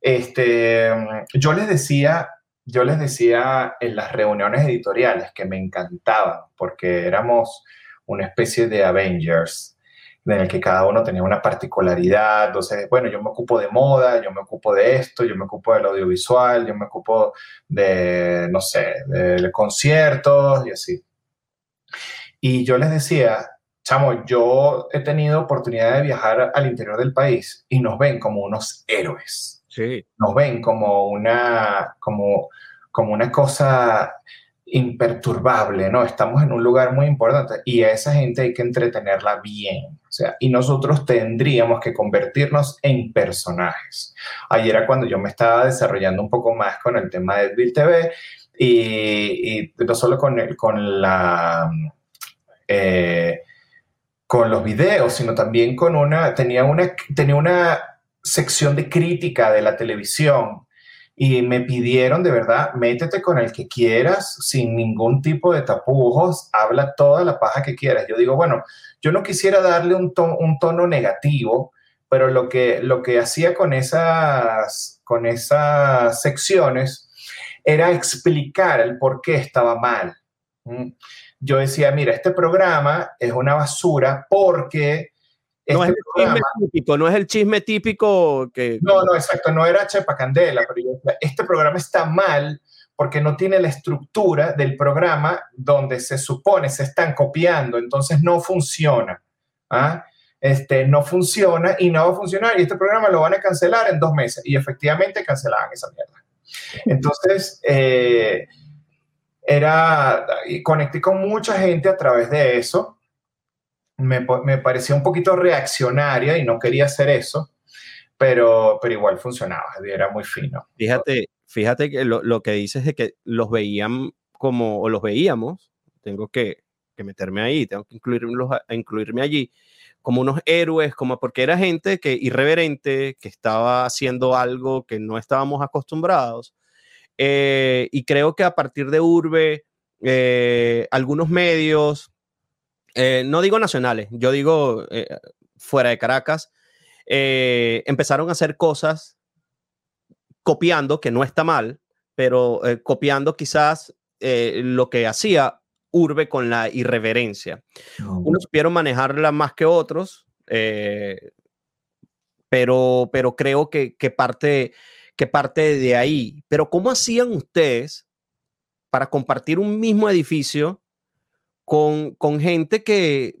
[SPEAKER 2] este, yo les decía, yo les decía en las reuniones editoriales que me encantaban porque éramos una especie de Avengers en el que cada uno tenía una particularidad. Entonces, bueno, yo me ocupo de moda, yo me ocupo de esto, yo me ocupo del audiovisual, yo me ocupo de, no sé, de conciertos y así. Y yo les decía, chamo, yo he tenido oportunidad de viajar al interior del país y nos ven como unos héroes.
[SPEAKER 1] Sí.
[SPEAKER 2] Nos ven como una, como, como una cosa imperturbable, ¿no? Estamos en un lugar muy importante y a esa gente hay que entretenerla bien, o sea, y nosotros tendríamos que convertirnos en personajes. Ayer era cuando yo me estaba desarrollando un poco más con el tema de Bill TV y, no solo con, el, con la... Eh, con los videos, sino también con una, tenía una, tenía una sección de crítica de la televisión y me pidieron de verdad, métete con el que quieras, sin ningún tipo de tapujos, habla toda la paja que quieras. Yo digo, bueno, yo no quisiera darle un, tono negativo, pero lo que, lo que hacía con esas, con esas secciones era explicar el por qué estaba mal. Yo decía, mira, este programa es una basura porque
[SPEAKER 1] no es este el chisme típico, no es el chisme típico que...
[SPEAKER 2] No, no, exacto, no era Chepa Candela, pero este programa está mal porque no tiene la estructura del programa donde se supone se están copiando, entonces no funciona. ¿ah? Este, no funciona y no va a funcionar y este programa lo van a cancelar en dos meses y efectivamente cancelaban esa mierda. Entonces, eh, era, y conecté con mucha gente a través de eso me, parecía un poquito reaccionaria y no quería hacer eso, pero, pero igual funcionaba, era muy fino.
[SPEAKER 1] Fíjate, fíjate que lo, que dices de que los veían como, o los veíamos, tengo que, meterme ahí, tengo que incluirlos, incluirme allí, como unos héroes, como porque era gente que irreverente, que estaba haciendo algo que no estábamos acostumbrados. Eh, y creo que a partir de Urbe, eh, algunos medios, eh, no digo nacionales, yo digo fuera de Caracas, empezaron a hacer cosas copiando, que no está mal, pero copiando quizás lo que hacía urbe con la irreverencia. Unos supieron manejarla más que otros, eh, pero, pero creo que, que, parte, que parte de ahí. Pero ¿cómo hacían ustedes para compartir un mismo edificio con, con gente que,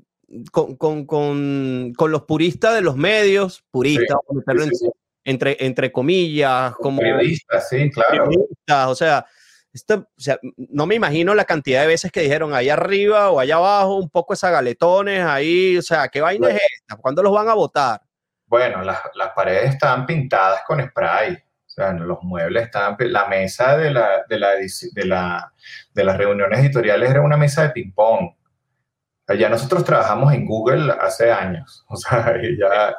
[SPEAKER 1] con, con, con, los puristas de los medios, puristas, Entre, entre comillas, como
[SPEAKER 2] periodistas, sí, claro.
[SPEAKER 1] o sea, esto, o sea, no me imagino la cantidad de veces que dijeron ahí arriba o allá abajo, un poco esas galetones ahí, o sea, ¿qué vaina es esta? ¿Cuándo los van a votar?
[SPEAKER 2] Bueno, las, las paredes estaban pintadas con spray, sea, los muebles estaban, la mesa de, la, de, la, de, la, de las reuniones editoriales era una mesa de ping-pong. Ya nosotros trabajamos en Google hace años, o sea, ya,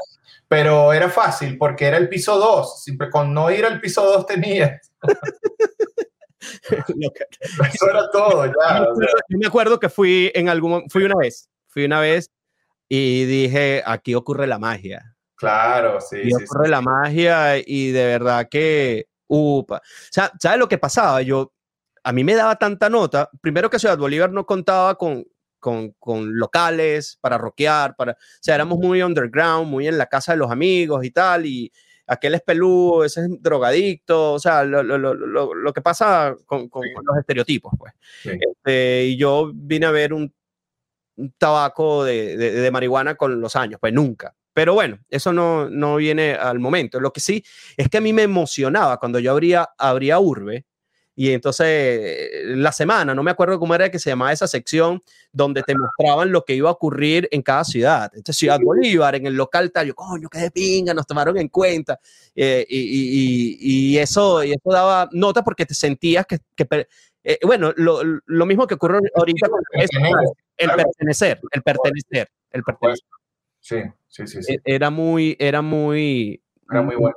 [SPEAKER 2] pero era fácil porque era el piso 2, siempre con no ir al piso 2 tenías. Eso era todo, ya.
[SPEAKER 1] Yo me acuerdo que fui en algún, fui una vez, fui una vez y dije, aquí ocurre la magia.
[SPEAKER 2] Claro, sí.
[SPEAKER 1] Aquí ocurre la magia y de verdad que, upa. O sea, ¿sabes lo que pasaba? Yo, a mí me daba tanta nota, primero que Ciudad Bolívar no contaba con, con, con, locales para rockear, para, o sea, éramos muy underground, muy en la casa de los amigos y tal, y, aquel es peludo, ese es drogadicto, o sea, lo, lo, lo, lo que pasa con, con, los estereotipos, pues. Este, y yo vine a ver un, tabaco de, de, de, marihuana con los años, pues nunca. Pero bueno, eso no, no viene al momento. Lo que sí es que a mí me emocionaba cuando yo abría, abría Urbe, y entonces la semana, no me acuerdo cómo era que se llamaba esa sección, donde te mostraban lo que iba a ocurrir en cada ciudad. Entonces, Ciudad Bolívar, en el local tal, yo, coño, qué de pinga, nos tomaron en cuenta. Eh, y, y, y, eso, y eso daba nota porque te sentías que, que eh, bueno, lo, lo, mismo que ocurre ahorita con el, el pertenecer, el pertenecer, el pertenecer.
[SPEAKER 2] Sí, sí, sí, sí. E,
[SPEAKER 1] era muy, era muy...
[SPEAKER 2] Era muy bueno.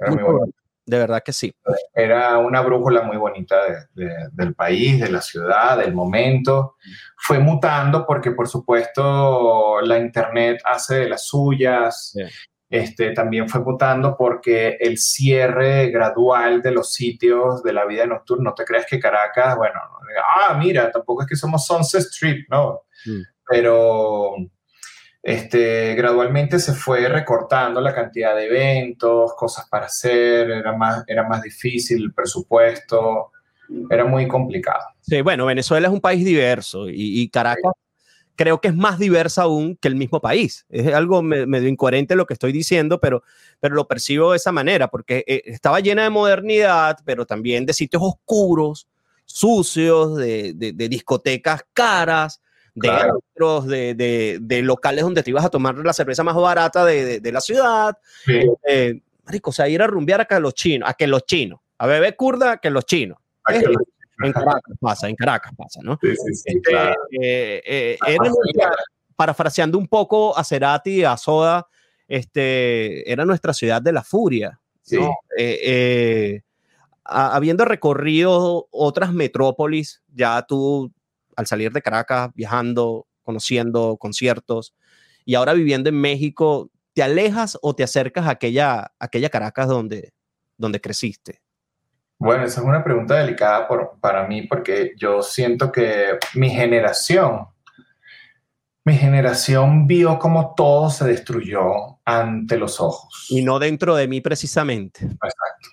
[SPEAKER 2] Era muy, bueno
[SPEAKER 1] de verdad que sí.
[SPEAKER 2] Era una brújula muy bonita del país, de la ciudad, del momento. Fue mutando porque, por supuesto, la Internet hace de las suyas. Este, también fue mutando porque el cierre gradual de los sitios de la vida nocturna, no te creas que Caracas, bueno, ah, mira, tampoco es que somos Sunset Strip, ¿no? Mm. Pero este, gradualmente se fue recortando la cantidad de eventos, cosas para hacer, era más, era más difícil el presupuesto, era muy complicado.
[SPEAKER 1] Sí, bueno, Venezuela es un país diverso y, Caracas creo que es más diversa aún que el mismo país. Es algo medio incoherente lo que estoy diciendo, pero, pero lo percibo de esa manera, porque eh, estaba llena de modernidad, pero también de sitios oscuros, sucios, de, de discotecas caras, de, de, de, locales donde te ibas a tomar la cerveza más barata de, la ciudad. Eh, marico, o sea, ir a rumbear a que los chinos, a que los chinos, a beber kurda que los chinos. en Caracas pasa, en Caracas pasa, ¿no? Sí, sí, sí, este, eh, eh, parafraseando un poco a Cerati a Soda, este, era nuestra ciudad de la furia. habiendo recorrido otras metrópolis, ya tú al salir de Caracas, viajando, conociendo conciertos y ahora viviendo en México, ¿te alejas o te acercas a aquella, aquella Caracas donde, donde creciste?
[SPEAKER 2] Bueno, esa es una pregunta delicada por, para mí porque yo siento que mi generación, mi generación vio como todo se destruyó ante los ojos.
[SPEAKER 1] Y no dentro de mí precisamente.
[SPEAKER 2] Exacto.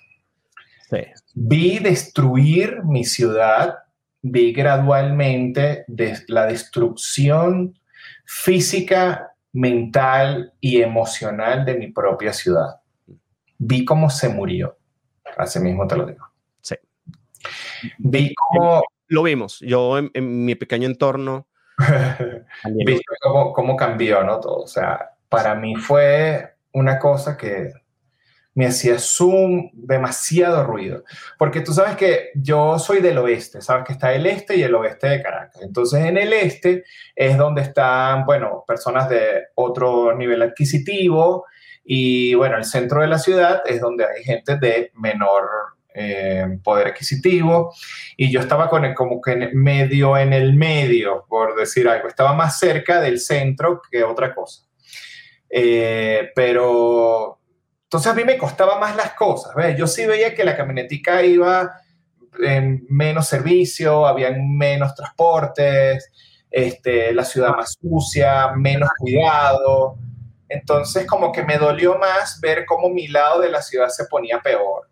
[SPEAKER 2] Sí. Vi destruir mi ciudad vi gradualmente la destrucción física, mental y emocional de mi propia ciudad. Vi cómo se murió. Así mismo te lo digo.
[SPEAKER 1] Sí.
[SPEAKER 2] Vi cómo...
[SPEAKER 1] Lo vimos. Yo en, mi pequeño entorno...
[SPEAKER 2] Vi cómo, cómo cambió, ¿no? Todo. O sea, para mí fue una cosa que me hacía zoom, demasiado ruido. Porque tú sabes que yo soy del oeste, sabes que está el este y el oeste de Caracas. Entonces en el este es donde están, bueno, personas de otro nivel adquisitivo y bueno, el centro de la ciudad es donde hay gente de menor eh, poder adquisitivo y yo estaba con el, como que medio en el medio, por decir algo, estaba más cerca del centro que otra cosa. Eh, pero entonces a mí me costaba más las cosas. ¿ves? Yo sí veía que la camionetica iba en menos servicio, había menos transportes, este, la ciudad más sucia, menos cuidado. Entonces como que me dolió más ver cómo mi lado de la ciudad se ponía peor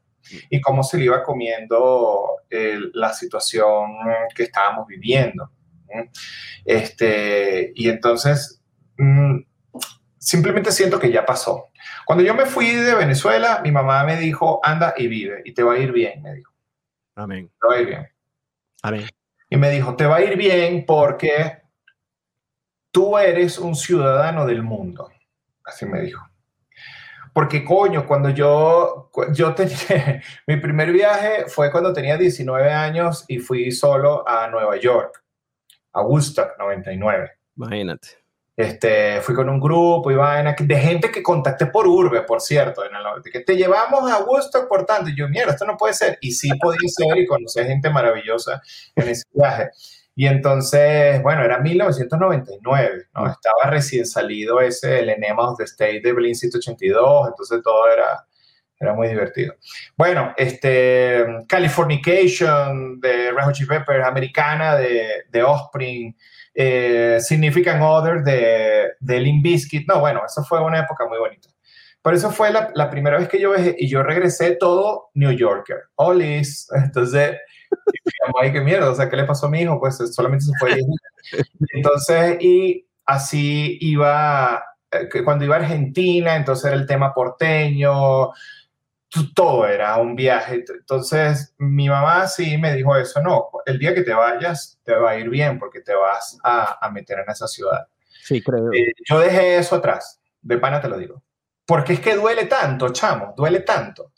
[SPEAKER 2] y cómo se le iba comiendo la situación que estábamos viviendo. Este, y entonces mm, simplemente siento que ya pasó. Cuando yo me fui de Venezuela, mi mamá me dijo, anda y vive, y te va a ir bien, me dijo.
[SPEAKER 1] Amén.
[SPEAKER 2] Te va a ir bien.
[SPEAKER 1] Amén.
[SPEAKER 2] Y me dijo, te va a ir bien porque tú eres un ciudadano del mundo. Así me dijo. Porque coño, cuando yo, yo tenía, mi primer viaje fue cuando tenía 19 años y fui solo a Nueva York, a Woodstock 99.
[SPEAKER 1] Imagínate.
[SPEAKER 2] Este, fui con un grupo y vaina, de gente que contacté por Urbe, por cierto, en el, que te llevamos a Woodstock por tanto. Y yo, mierda, esto no puede ser. Y sí podía ser y conocí gente maravillosa en ese viaje. Y entonces, bueno, era 1999, ¿no? Estaba recién salido ese, el Enema of the State de Blink 182, entonces todo era, era muy divertido. Bueno, este, Californication de Red Hot Americana de, de Offspring, eh, Significant Other de, de Limp Bizkit. No, bueno, eso fue una época muy bonita. Por eso fue la, la primera vez que yo viajé y yo regresé todo New Yorker. Olis. Entonces, ay, qué mierda, o sea, ¿qué le pasó a mi hijo? Pues solamente se fue. Entonces, y así iba, eh, cuando iba a Argentina, entonces era el tema porteño, todo era un viaje. Entonces, mi mamá sí me dijo eso, no, el día que te vayas te va a ir bien porque te vas a, a meter en esa ciudad.
[SPEAKER 1] Sí, creo.
[SPEAKER 2] Eh, yo dejé eso atrás, de pana te lo digo. Porque es que duele tanto, chamo, duele tanto.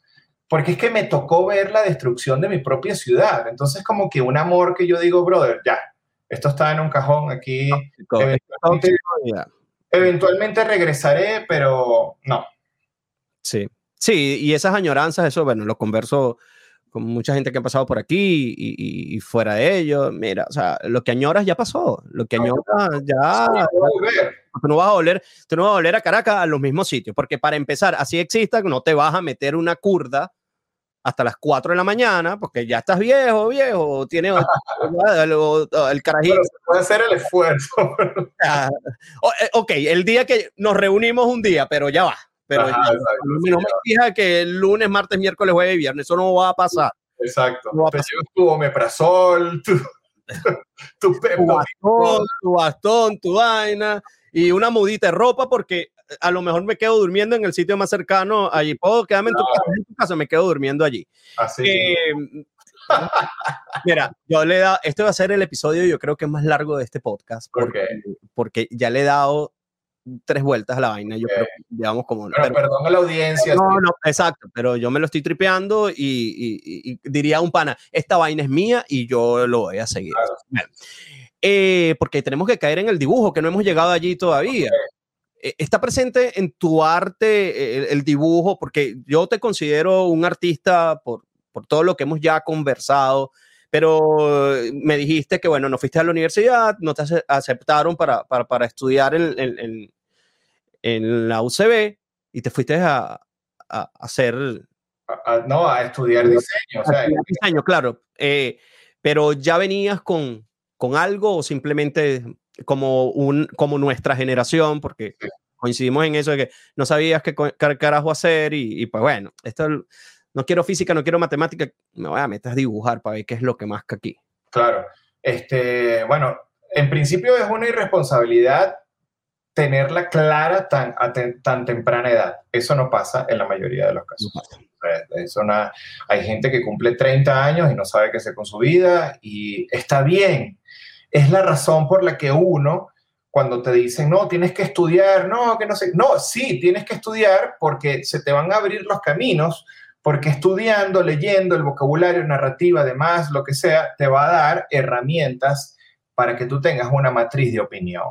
[SPEAKER 2] Porque es que me tocó ver la destrucción de mi propia ciudad. Entonces, como que un amor que yo digo, brother, ya, esto está en un cajón aquí. Eventualmente, eventualmente regresaré, pero no.
[SPEAKER 1] Sí, Sí, y esas añoranzas, eso, bueno, lo converso con mucha gente que ha pasado por aquí y, fuera de ello. Mira, o sea, lo que añoras ya pasó. Lo que añoras ya. tú no vas a volver, tú no vas a volver a Caracas a los mismos sitios, porque para empezar, así exista, no te vas a meter una curda hasta las 4 de la mañana, porque ya estás viejo, viejo, tienes el, carajito.
[SPEAKER 2] puede hacer el esfuerzo.
[SPEAKER 1] Ah, eh, ok, el día que nos reunimos un día, pero ya va. Pero no me fija que el lunes, martes, miércoles, jueves y viernes. Eso no va a pasar.
[SPEAKER 2] Exacto. No Te tu omeprazol, tu, tu,
[SPEAKER 1] tu, bastón, tu bastón, tu vaina y una mudita de ropa porque a lo mejor me quedo durmiendo en el sitio más cercano. Allí puedo quedarme en, tu casa, en tu casa, me quedo durmiendo allí.
[SPEAKER 2] Así. Eh,
[SPEAKER 1] mira, yo le he dado, este va a ser el episodio, yo creo que es más largo de este podcast, porque, porque ya le he dado tres vueltas a la vaina. Yo creo que llevamos como.
[SPEAKER 2] Pero, perdón a la audiencia.
[SPEAKER 1] No, no, exacto. Pero yo me lo estoy tripeando y, diría un pana: esta vaina es mía y yo lo voy a seguir. Eh, porque tenemos que caer en el dibujo, que no hemos llegado allí todavía. Eh, ¿Está presente en tu arte el, el, dibujo? Porque yo te considero un artista por, por todo lo que hemos ya conversado pero me dijiste que, bueno, no fuiste a la universidad, no te aceptaron para, para, para estudiar en, en, en, la UCB y te fuiste a, a hacer...
[SPEAKER 2] no, a estudiar diseño. O sea,
[SPEAKER 1] diseño, claro. Eh, pero ya venías con, con algo o simplemente como, un, como nuestra generación, porque coincidimos en eso de que no sabías qué, carajo hacer y, y pues bueno, esto no quiero física, no quiero matemática, me voy a meter a dibujar para ver qué es lo que más que aquí.
[SPEAKER 2] Claro. Este, bueno, en principio es una irresponsabilidad tenerla clara tan, a tan temprana edad. Eso no pasa en la mayoría de los casos. hay gente que cumple 30 años y no sabe qué hacer con su vida y está bien. Es la razón por la que uno, cuando te dicen, no, tienes que estudiar, no, que no sé, no, sí, tienes que estudiar porque se te van a abrir los caminos, porque estudiando, leyendo el vocabulario, narrativa, además, lo que sea, te va a dar herramientas para que tú tengas una matriz de opinión.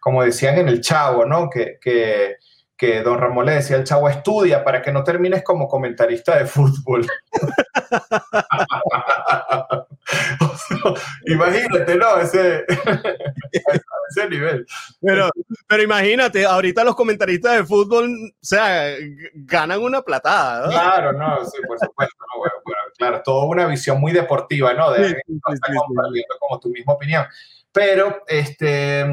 [SPEAKER 2] Como decían en el chavo, ¿no? Que, que don Ramón le decía al chavo, estudia para que no termines como comentarista de fútbol. imagínate, ¿no? Ese, ese nivel.
[SPEAKER 1] Pero, pero imagínate, ahorita los comentaristas de fútbol, o sea, ganan una platada.
[SPEAKER 2] Claro, no, sí, por supuesto. No, bueno, claro, toda una visión muy deportiva, ¿no? De, como tu misma opinión. Pero, este,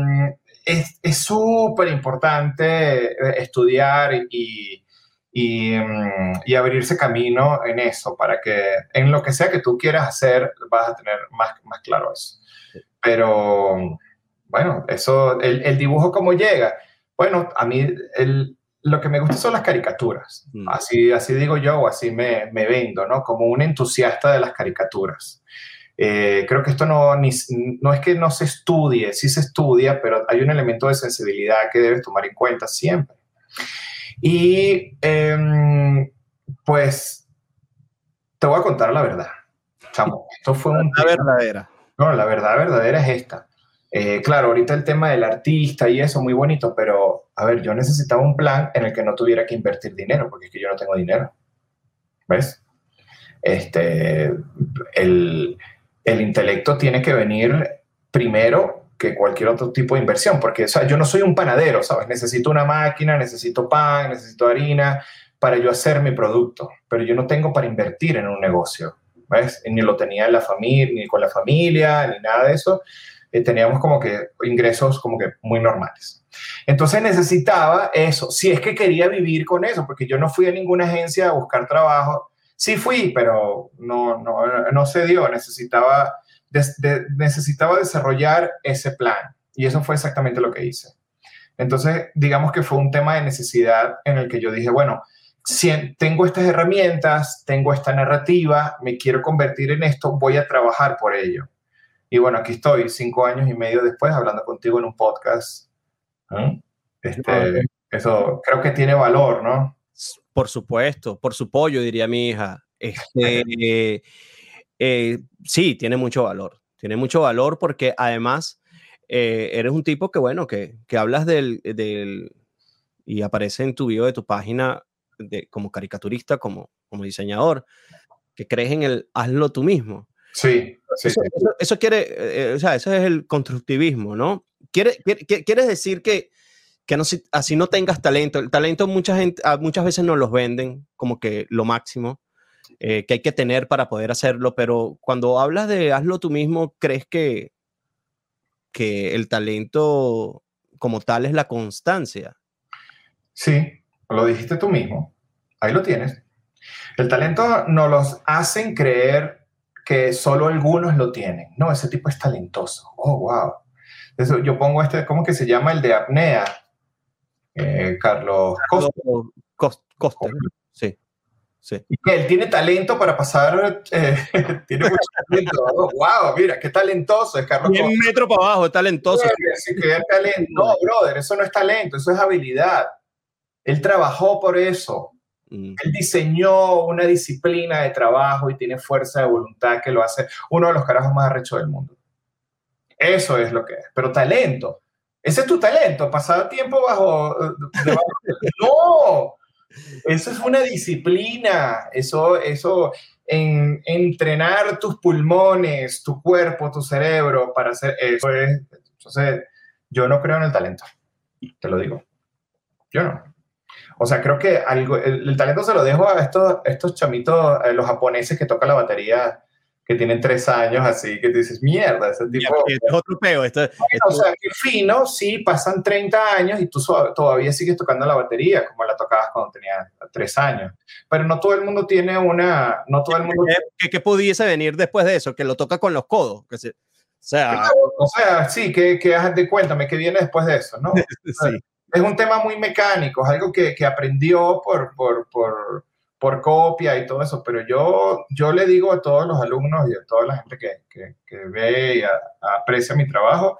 [SPEAKER 2] es súper importante eh, estudiar y, mm, y, abrirse camino en eso, para que en lo que sea que tú quieras hacer, vas a tener más, más claro eso. Pero bueno, eso, el, el dibujo cómo llega. Bueno, a mí el, lo que me gusta son las caricaturas. Mm. Así, así digo yo, o así me, me vendo, ¿no? Como un entusiasta de las caricaturas. Eh, creo que esto no, no es que no se estudie, sí se estudia, pero hay un elemento de sensibilidad que debes tomar en cuenta siempre. Y em, pues te voy a contar la verdad. Chamo, esto fue un...
[SPEAKER 1] La verdadera.
[SPEAKER 2] No, la verdad verdadera es esta. Eh, claro, ahorita el tema del artista y eso, muy bonito, pero a ver, yo necesitaba un plan en el que no tuviera que invertir dinero, porque es que yo no tengo dinero. ¿Ves? Este, el, el intelecto tiene que venir primero que cualquier otro tipo de inversión, porque yo no soy un panadero, ¿sabes? Necesito una máquina, necesito pan, necesito harina para yo hacer mi producto, pero yo no tengo para invertir en un negocio, ¿ves? Ni lo tenía en la familia, ni con la familia, ni nada de eso. Eh, teníamos como que ingresos como que muy normales. Entonces necesitaba eso, si es que quería vivir con eso, porque yo no fui a ninguna agencia a buscar trabajo Sí fui, pero no, no, no se dio. Necesitaba, necesitaba desarrollar ese plan. Y eso fue exactamente lo que hice. Entonces, digamos que fue un tema de necesidad en el que yo dije, bueno, si tengo estas herramientas, tengo esta narrativa, me quiero convertir en esto, voy a trabajar por ello. Y bueno, aquí estoy, cinco años y medio después, hablando contigo en un podcast. Este, eso creo que tiene valor, ¿no?
[SPEAKER 1] Por supuesto, por su pollo, diría mi hija. Este, eh, sí, tiene mucho valor. Tiene mucho valor porque además eh, eres un tipo que, bueno, que, que hablas del, del, y aparece en tu video de tu página de, como caricaturista, como, como diseñador, que crees en el hazlo tú mismo.
[SPEAKER 2] Sí, sí,
[SPEAKER 1] eso, eso, quiere, eh, o sea, eso es el constructivismo, ¿no? Quiere, quiere, ¿Quieres decir que que no, así no tengas talento. El talento mucha gente, ah, muchas veces nos los venden como que lo máximo eh, que hay que tener para poder hacerlo, pero cuando hablas de hazlo tú mismo, ¿crees que, que el talento como tal es la constancia?
[SPEAKER 2] Sí, lo dijiste tú mismo. Ahí lo tienes. El talento nos los hacen creer que solo algunos lo tienen. No, ese tipo es talentoso. Oh, wow. Eso, yo pongo este, ¿cómo que se llama? El de apnea. Eh, Carlos
[SPEAKER 1] Costa. Sí. Sí.
[SPEAKER 2] Que él tiene talento para pasar, eh, tiene mucho talento. wow, mira, qué talentoso es Carlos.
[SPEAKER 1] un metro para abajo, es talentoso.
[SPEAKER 2] No, brother, eso no es talento, eso es habilidad. Él trabajó por eso. Mm. Él diseñó una disciplina de trabajo y tiene fuerza de voluntad que lo hace uno de los carajos más arrechos del mundo. Eso es lo que es. Pero talento, ese es tu talento, pasar tiempo bajo... no, eso es una disciplina, eso, eso, en, entrenar tus pulmones, tu cuerpo, tu cerebro para hacer eso es, entonces, yo no creo en el talento, te lo digo, yo no. O sea, creo que algo, el, talento se lo dejo a estos, estos chamitos, los japoneses que tocan la batería que tienen tres años así, que dices, mierda, ese tipo...
[SPEAKER 1] es otro peo. Esto,
[SPEAKER 2] O sea, que fino, sí, pasan 30 años y tú todavía sigues tocando la batería como la tocabas cuando tenías tres años. Pero no todo el mundo tiene una... No todo el mundo...
[SPEAKER 1] ¿Qué, qué pudiese venir después de eso? Que lo toca con los codos. Que se, o sea...
[SPEAKER 2] o sea, sí, que, que de cuéntame, ¿qué viene después de eso? ¿no? sí. Es un tema muy mecánico, es algo que, que aprendió por, por, por por copia y todo eso, pero yo, yo le digo a todos los alumnos y a toda la gente que, que, ve y aprecia mi trabajo,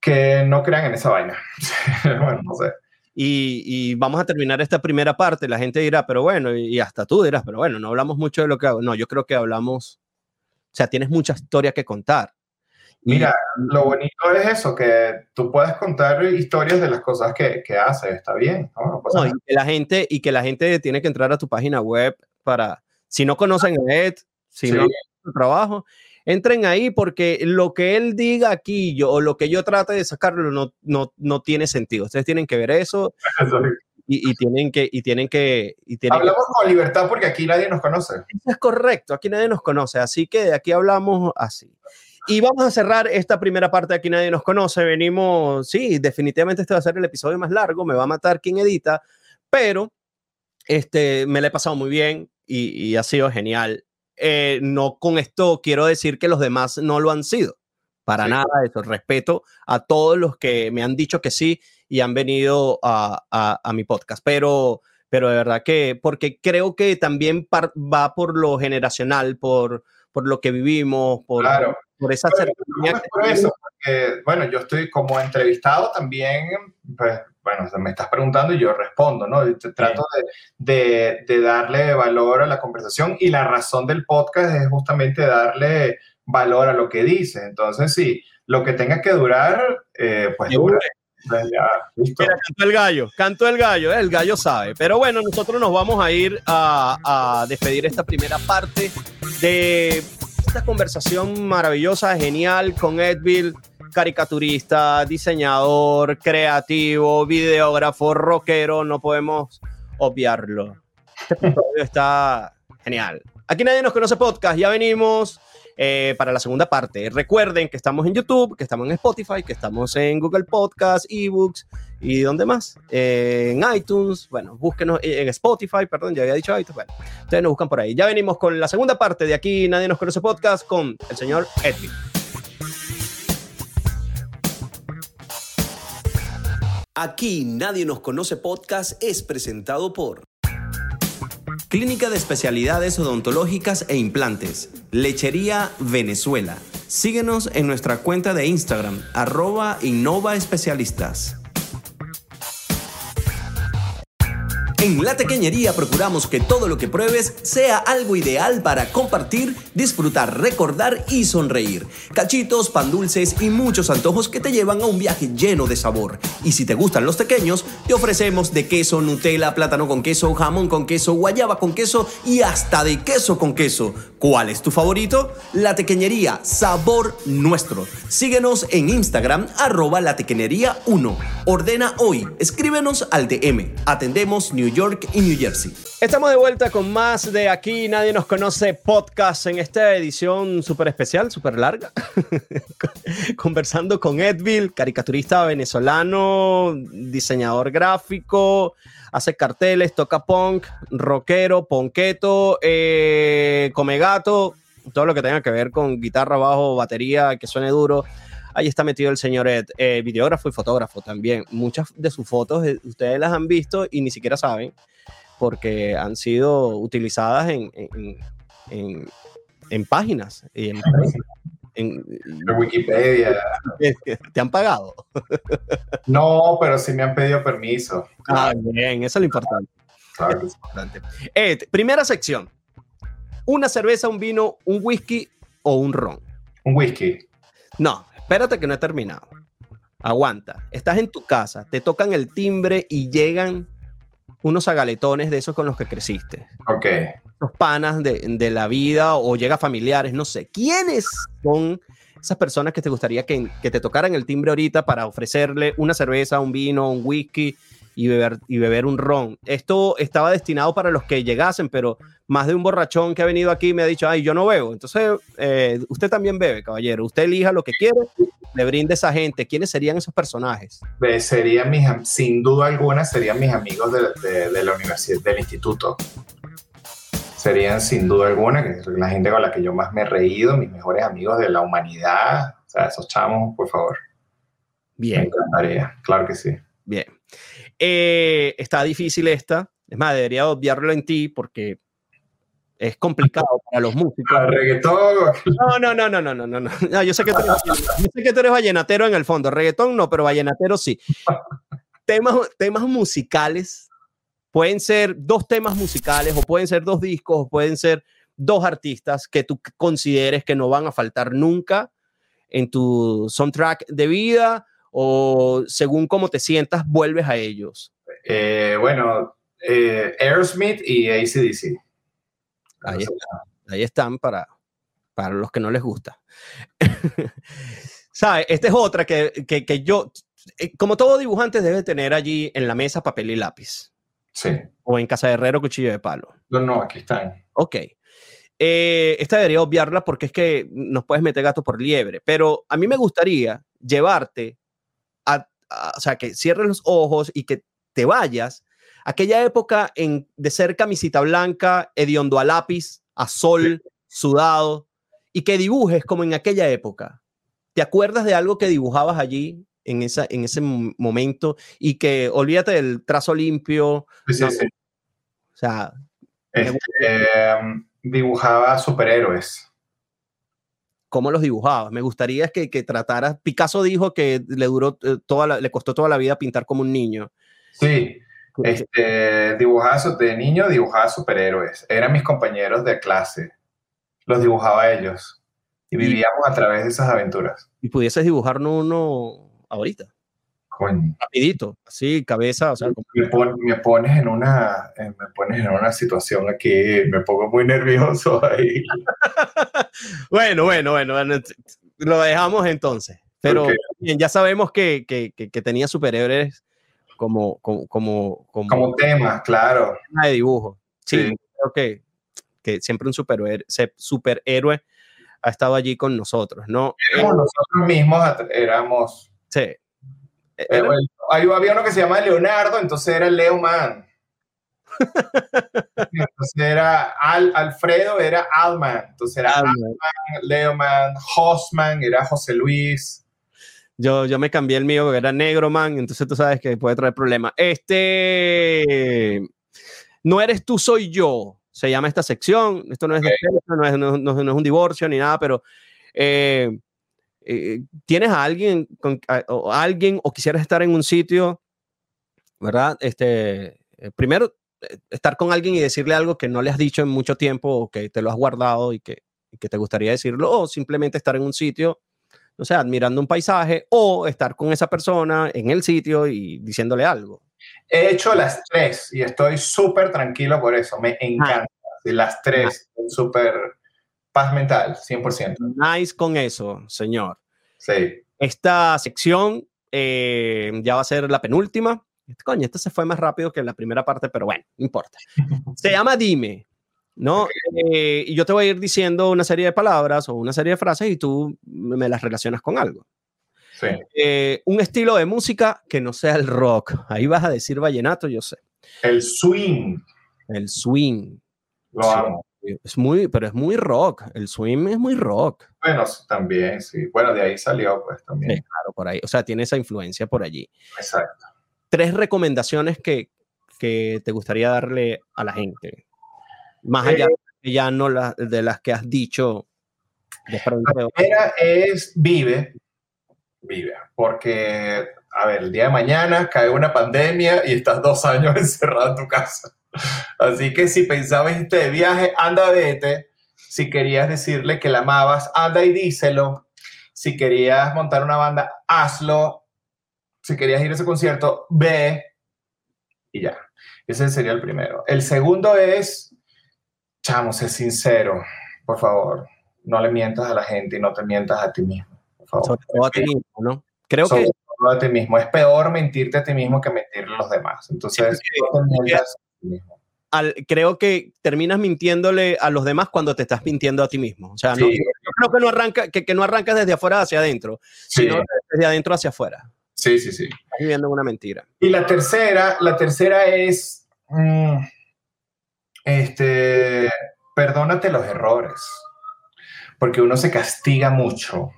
[SPEAKER 2] Que no crean en esa vaina. sé.
[SPEAKER 1] Y, vamos a terminar esta primera parte. La gente dirá, pero bueno, y, hasta tú dirás, pero bueno, no hablamos mucho de lo que hago. No, yo creo que hablamos, o sea, tienes mucha historia que contar.
[SPEAKER 2] Mira, lo bonito es eso, que tú puedes contar historias de las cosas que, que haces, está bien.
[SPEAKER 1] No, y, que la gente, y que la gente tiene que entrar a tu página web para, si no conocen a Ed, si no su trabajo, entren ahí porque lo que él diga aquí yo, o lo que yo trate de sacarlo no, no, no tiene sentido. Ustedes tienen que ver eso. Y, y, tienen que y tienen que y tienen
[SPEAKER 2] hablamos con libertad porque aquí nadie nos conoce
[SPEAKER 1] es correcto aquí nadie nos conoce así que de aquí hablamos así y vamos a cerrar esta primera parte aquí nadie nos conoce venimos sí definitivamente este va a ser el episodio más largo me va a matar quien edita pero este me la he pasado muy bien y, y ha sido genial eh, no con esto quiero decir que los demás no lo han sido. Para nada nada eso. Respeto a todos los que me han dicho que sí y han venido a, a, mi podcast. Pero, pero de verdad que, porque creo que también va por lo generacional, por, por lo que vivimos, por, por esa
[SPEAKER 2] cercanía. Por eso, porque, bueno, yo estoy como entrevistado también, pues bueno, me estás preguntando y yo respondo, ¿no? trato de, de, darle valor a la conversación y la razón del podcast es justamente darle valor a lo que dice. Entonces, sí, lo que tenga que durar, eh, pues dura.
[SPEAKER 1] Pues Mira, cantó el gallo, cantó el gallo, el gallo sabe. Pero bueno, nosotros nos vamos a ir a, a despedir esta primera parte de esta conversación maravillosa, genial con Edville caricaturista, diseñador, creativo, videógrafo, rockero, no podemos obviarlo. Este está genial. Aquí nadie nos conoce podcast, ya venimos eh, para la segunda parte. Recuerden que estamos en YouTube, que estamos en Spotify, que estamos en Google Podcast, eBooks y ¿dónde más? Eh, en iTunes, bueno, búsquenos en Spotify, perdón, ya había dicho iTunes, bueno, ustedes nos buscan por ahí. Ya venimos con la segunda parte de Aquí Nadie Nos Conoce Podcast con el señor Edwin. Aquí Nadie nos conoce podcast es presentado por Clínica de Especialidades Odontológicas e Implantes, Lechería Venezuela. Síguenos en nuestra cuenta de Instagram, arroba Innova Especialistas. En La Tequeñería procuramos que todo lo que pruebes sea algo ideal para compartir, disfrutar, recordar y sonreír. Cachitos, pan dulces y muchos antojos que te llevan a un viaje lleno de sabor. Y si te gustan los pequeños, te ofrecemos de queso, Nutella, plátano con queso, jamón con queso, guayaba con queso y hasta de queso con queso. ¿Cuál es tu favorito? La Tequeñería, sabor nuestro. Síguenos en Instagram, arroba la tequeñería 1. Ordena hoy, escríbenos al DM. Atendemos New York y New Jersey. Estamos de vuelta con más de Aquí Nadie Nos Conoce podcast en esta edición súper especial, súper larga. Conversando con Edville, caricaturista venezolano, diseñador gráfico, hace carteles, toca punk, rockero, ponqueto, eh, come gato, todo lo que tenga que ver con guitarra, bajo, batería, que suene duro. Ahí está metido el señor Ed, eh, videógrafo y fotógrafo también. Muchas de sus fotos eh, ustedes las han visto y ni siquiera saben porque han sido utilizadas en, en, en, páginas y en,
[SPEAKER 2] en, Wikipedia.
[SPEAKER 1] ¿Te han pagado?
[SPEAKER 2] No, pero sí me han pedido permiso.
[SPEAKER 1] Ah, bien, eso es lo importante. Claro. Es importante. Ed, primera sección. Una cerveza, un vino, un whisky o un ron.
[SPEAKER 2] Un whisky.
[SPEAKER 1] No, espérate que no he terminado. Aguanta. Estás en tu casa, te tocan el timbre y llegan unos agaletones de esos con los que creciste.
[SPEAKER 2] Ok.
[SPEAKER 1] Los panas de, de la vida o llega familiares, no sé. ¿Quiénes son esas personas que te gustaría que, que, te tocaran el timbre ahorita para ofrecerle una cerveza, un vino, un whisky y beber, y beber un ron? Esto estaba destinado para los que llegasen, pero más de un borrachón que ha venido aquí me ha dicho, ay, yo no bebo. Entonces, eh, usted también bebe, caballero. Usted elija lo que quiere, le brinde a esa gente. ¿Quiénes serían esos personajes?
[SPEAKER 2] Serían mis, sin duda alguna, serían mis amigos de, de, la universidad, del instituto. Serían sin duda alguna, que la gente con la que yo más me he reído, mis mejores amigos de la humanidad. O sea, esos chamos, por favor.
[SPEAKER 1] Bien.
[SPEAKER 2] Me encantaría, claro que sí.
[SPEAKER 1] Bien. Eh, está difícil esta. Es más, debería obviarlo en ti porque es complicado para los músicos. ¿El
[SPEAKER 2] reggaetón?
[SPEAKER 1] No, no, no, no, no, no, no, no. Yo sé, que tú eres, yo sé que tú eres vallenatero en el fondo. Reggaetón no, pero vallenatero sí. temas, temas musicales pueden ser dos temas musicales o pueden ser dos discos o pueden ser dos artistas que tú consideres que no van a faltar nunca en tu soundtrack de vida o según cómo te sientas vuelves a ellos.
[SPEAKER 2] Eh, bueno, eh, Aerosmith y ACDC.
[SPEAKER 1] Ahí, ahí están para, para los que no les gusta. ¿Sabes? Esta es otra que, que, que, yo, eh, como todo dibujante, debe tener allí en la mesa papel y lápiz.
[SPEAKER 2] Sí.
[SPEAKER 1] O en casa de herrero, cuchillo de palo.
[SPEAKER 2] No, no, aquí están.
[SPEAKER 1] Ok. Eh, esta debería obviarla porque es que nos puedes meter gato por liebre, pero a mí me gustaría llevarte o sea, que cierres los ojos y que te vayas aquella época en, de ser camisita blanca, hediondo a lápiz, a sol, sudado, y que dibujes como en aquella época. ¿Te acuerdas de algo que dibujabas allí en, esa, en ese momento y que olvídate del trazo limpio?
[SPEAKER 2] Sí, sí,
[SPEAKER 1] O sea...
[SPEAKER 2] Este, em, dibujaba superhéroes.
[SPEAKER 1] ¿Cómo los dibujabas? Me gustaría que, que trataras... Picasso dijo que le, duró, eh, toda le costó toda la vida pintar como un niño.
[SPEAKER 2] Sí, este, dibujaba de niño, dibujaba superhéroes. Eran mis compañeros de clase. Los dibujaba ellos. Y vivíamos a través de esas aventuras.
[SPEAKER 1] ¿Y pudieses dibujarnos uno ahorita?
[SPEAKER 2] Coño.
[SPEAKER 1] Rapidito, así, cabeza, o sea,
[SPEAKER 2] me, pones en una, eh, me pones en una situación aquí, me pongo muy nervioso ahí.
[SPEAKER 1] bueno, bueno, bueno, lo dejamos entonces. Pero ya sabemos que, que, que, que tenía superhéroes como, como, como,
[SPEAKER 2] como, tema, claro.
[SPEAKER 1] De dibujo. Sí, creo que, que siempre un superhéroe, superhéroe ha estado allí con nosotros, ¿no?
[SPEAKER 2] nosotros mismos éramos.
[SPEAKER 1] Sí.
[SPEAKER 2] Eh, ahí había uno que se llama Leonardo, entonces era Leo Man. entonces era Al, Alfredo, era Alman. Entonces era Alman, Leoman, Hosman, era José Luis.
[SPEAKER 1] Yo, yo me cambié el mío, que era negro, man, entonces tú sabes que puede traer problemas. Este, no eres tú, soy yo, se llama esta sección. Esto no es, no, es no, no, es un divorcio ni nada, pero eh, eh, tienes a alguien, con, o alguien o quisieras estar en un sitio, ¿verdad? Este, eh, primero, estar con alguien y decirle algo que no le has dicho en mucho tiempo o que te lo has guardado y que, y que te gustaría decirlo, o simplemente estar en un sitio o sea, admirando un paisaje o estar con esa persona en el sitio y diciéndole algo.
[SPEAKER 2] He hecho las tres y estoy súper tranquilo por eso. Me encanta. las tres, súper paz mental, 100%.
[SPEAKER 1] Nice con eso, señor.
[SPEAKER 2] Sí.
[SPEAKER 1] Esta sección eh, ya va a ser la penúltima. Coño, esta se fue más rápido que la primera parte, pero bueno, no importa. Se llama Dime. ¿no? Eh, y yo te voy a ir diciendo una serie de palabras o una serie de frases y tú me las relacionas con algo.
[SPEAKER 2] Sí.
[SPEAKER 1] Eh, un estilo de música que no sea el rock. Ahí vas a decir vallenato, yo sé.
[SPEAKER 2] El swing.
[SPEAKER 1] El swing.
[SPEAKER 2] Lo amo.
[SPEAKER 1] Es muy, pero es muy rock. El swing es muy rock.
[SPEAKER 2] Bueno, también, sí. Bueno, de ahí salió, pues también.
[SPEAKER 1] Sí, claro, por ahí. O sea, tiene esa influencia por allí.
[SPEAKER 2] Exacto.
[SPEAKER 1] Tres recomendaciones que, que te gustaría darle a la gente. Más allá eh, de ya no la, de las que has dicho.
[SPEAKER 2] De la primera es vive, vive, porque, a ver, el día de mañana cae una pandemia y estás dos años encerrado en tu casa. Así que si pensabas irte de viaje, anda, vete. Si querías decirle que la amabas, anda y díselo. Si querías montar una banda, hazlo. Si querías ir a ese concierto, ve. Y ya. Ese sería el primero. El segundo es chamo, sé sincero, por favor. No le mientas a la gente y no te mientas a ti mismo. Por favor.
[SPEAKER 1] Sobre todo a ti mismo, ¿no? Creo
[SPEAKER 2] Sobre que. Todo a ti mismo. Es peor mentirte a ti mismo que mentirle a los demás. Entonces, no te mientas mismo.
[SPEAKER 1] Al, creo que terminas mintiéndole a los demás cuando te estás mintiendo a ti mismo. O sea, no, creo que no, arranca, que, que, no arrancas desde afuera hacia adentro, sí. sino desde adentro hacia afuera.
[SPEAKER 2] Sí, sí, sí.
[SPEAKER 1] Estás viviendo una mentira.
[SPEAKER 2] Y la tercera, la tercera es. Mmm, este, perdónate los errores, porque uno se castiga mucho.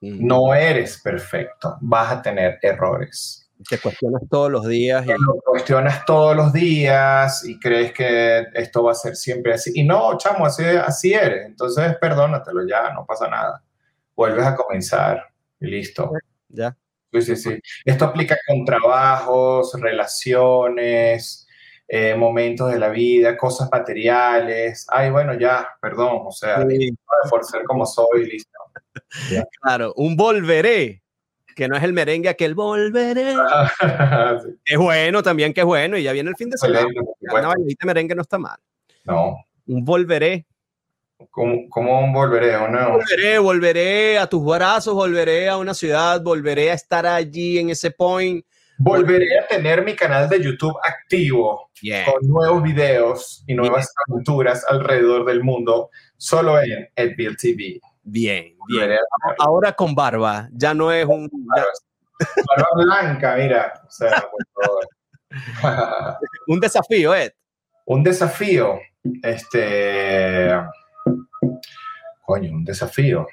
[SPEAKER 2] No eres perfecto, vas a tener errores.
[SPEAKER 1] Te cuestionas todos los días.
[SPEAKER 2] Y... Lo cuestionas todos los días y crees que esto va a ser siempre así. Y no, chamo, así, así eres. Entonces, perdónatelo ya, no pasa nada. Vuelves a comenzar y listo.
[SPEAKER 1] Ya.
[SPEAKER 2] Sí, sí, sí. Esto aplica con trabajos, relaciones, eh, momentos de la vida, cosas materiales. Ay, bueno, ya, perdón, o sea, por ser como soy, listo.
[SPEAKER 1] Claro, un volveré, que no es el merengue, aquel volveré. Es bueno también, que es bueno, y ya viene el fin de semana. Una merengue no está mal.
[SPEAKER 2] No.
[SPEAKER 1] Un volveré.
[SPEAKER 2] ¿Cómo, cómo volveré? no?
[SPEAKER 1] Volveré, volveré a tus brazos, volveré a una ciudad, volveré a estar allí en ese point.
[SPEAKER 2] Volveré a tener mi canal de YouTube activo con nuevos videos y nuevas aventuras alrededor del mundo, solo en Edville TV.
[SPEAKER 1] Bien, bien. Ahora con barba, ya no es un...
[SPEAKER 2] Barba blanca, mira.
[SPEAKER 1] un desafío, Ed.
[SPEAKER 2] Un desafío. Este coño, un desafío.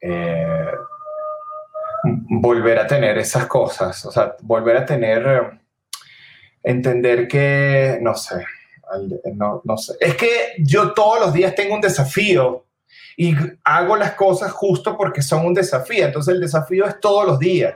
[SPEAKER 2] Eh, volver a tener esas cosas, o sea, volver a tener, entender que, no sé, no, no sé. Es que yo todos los días tengo un desafío y hago las cosas justo porque son un desafío, entonces el desafío es todos los días.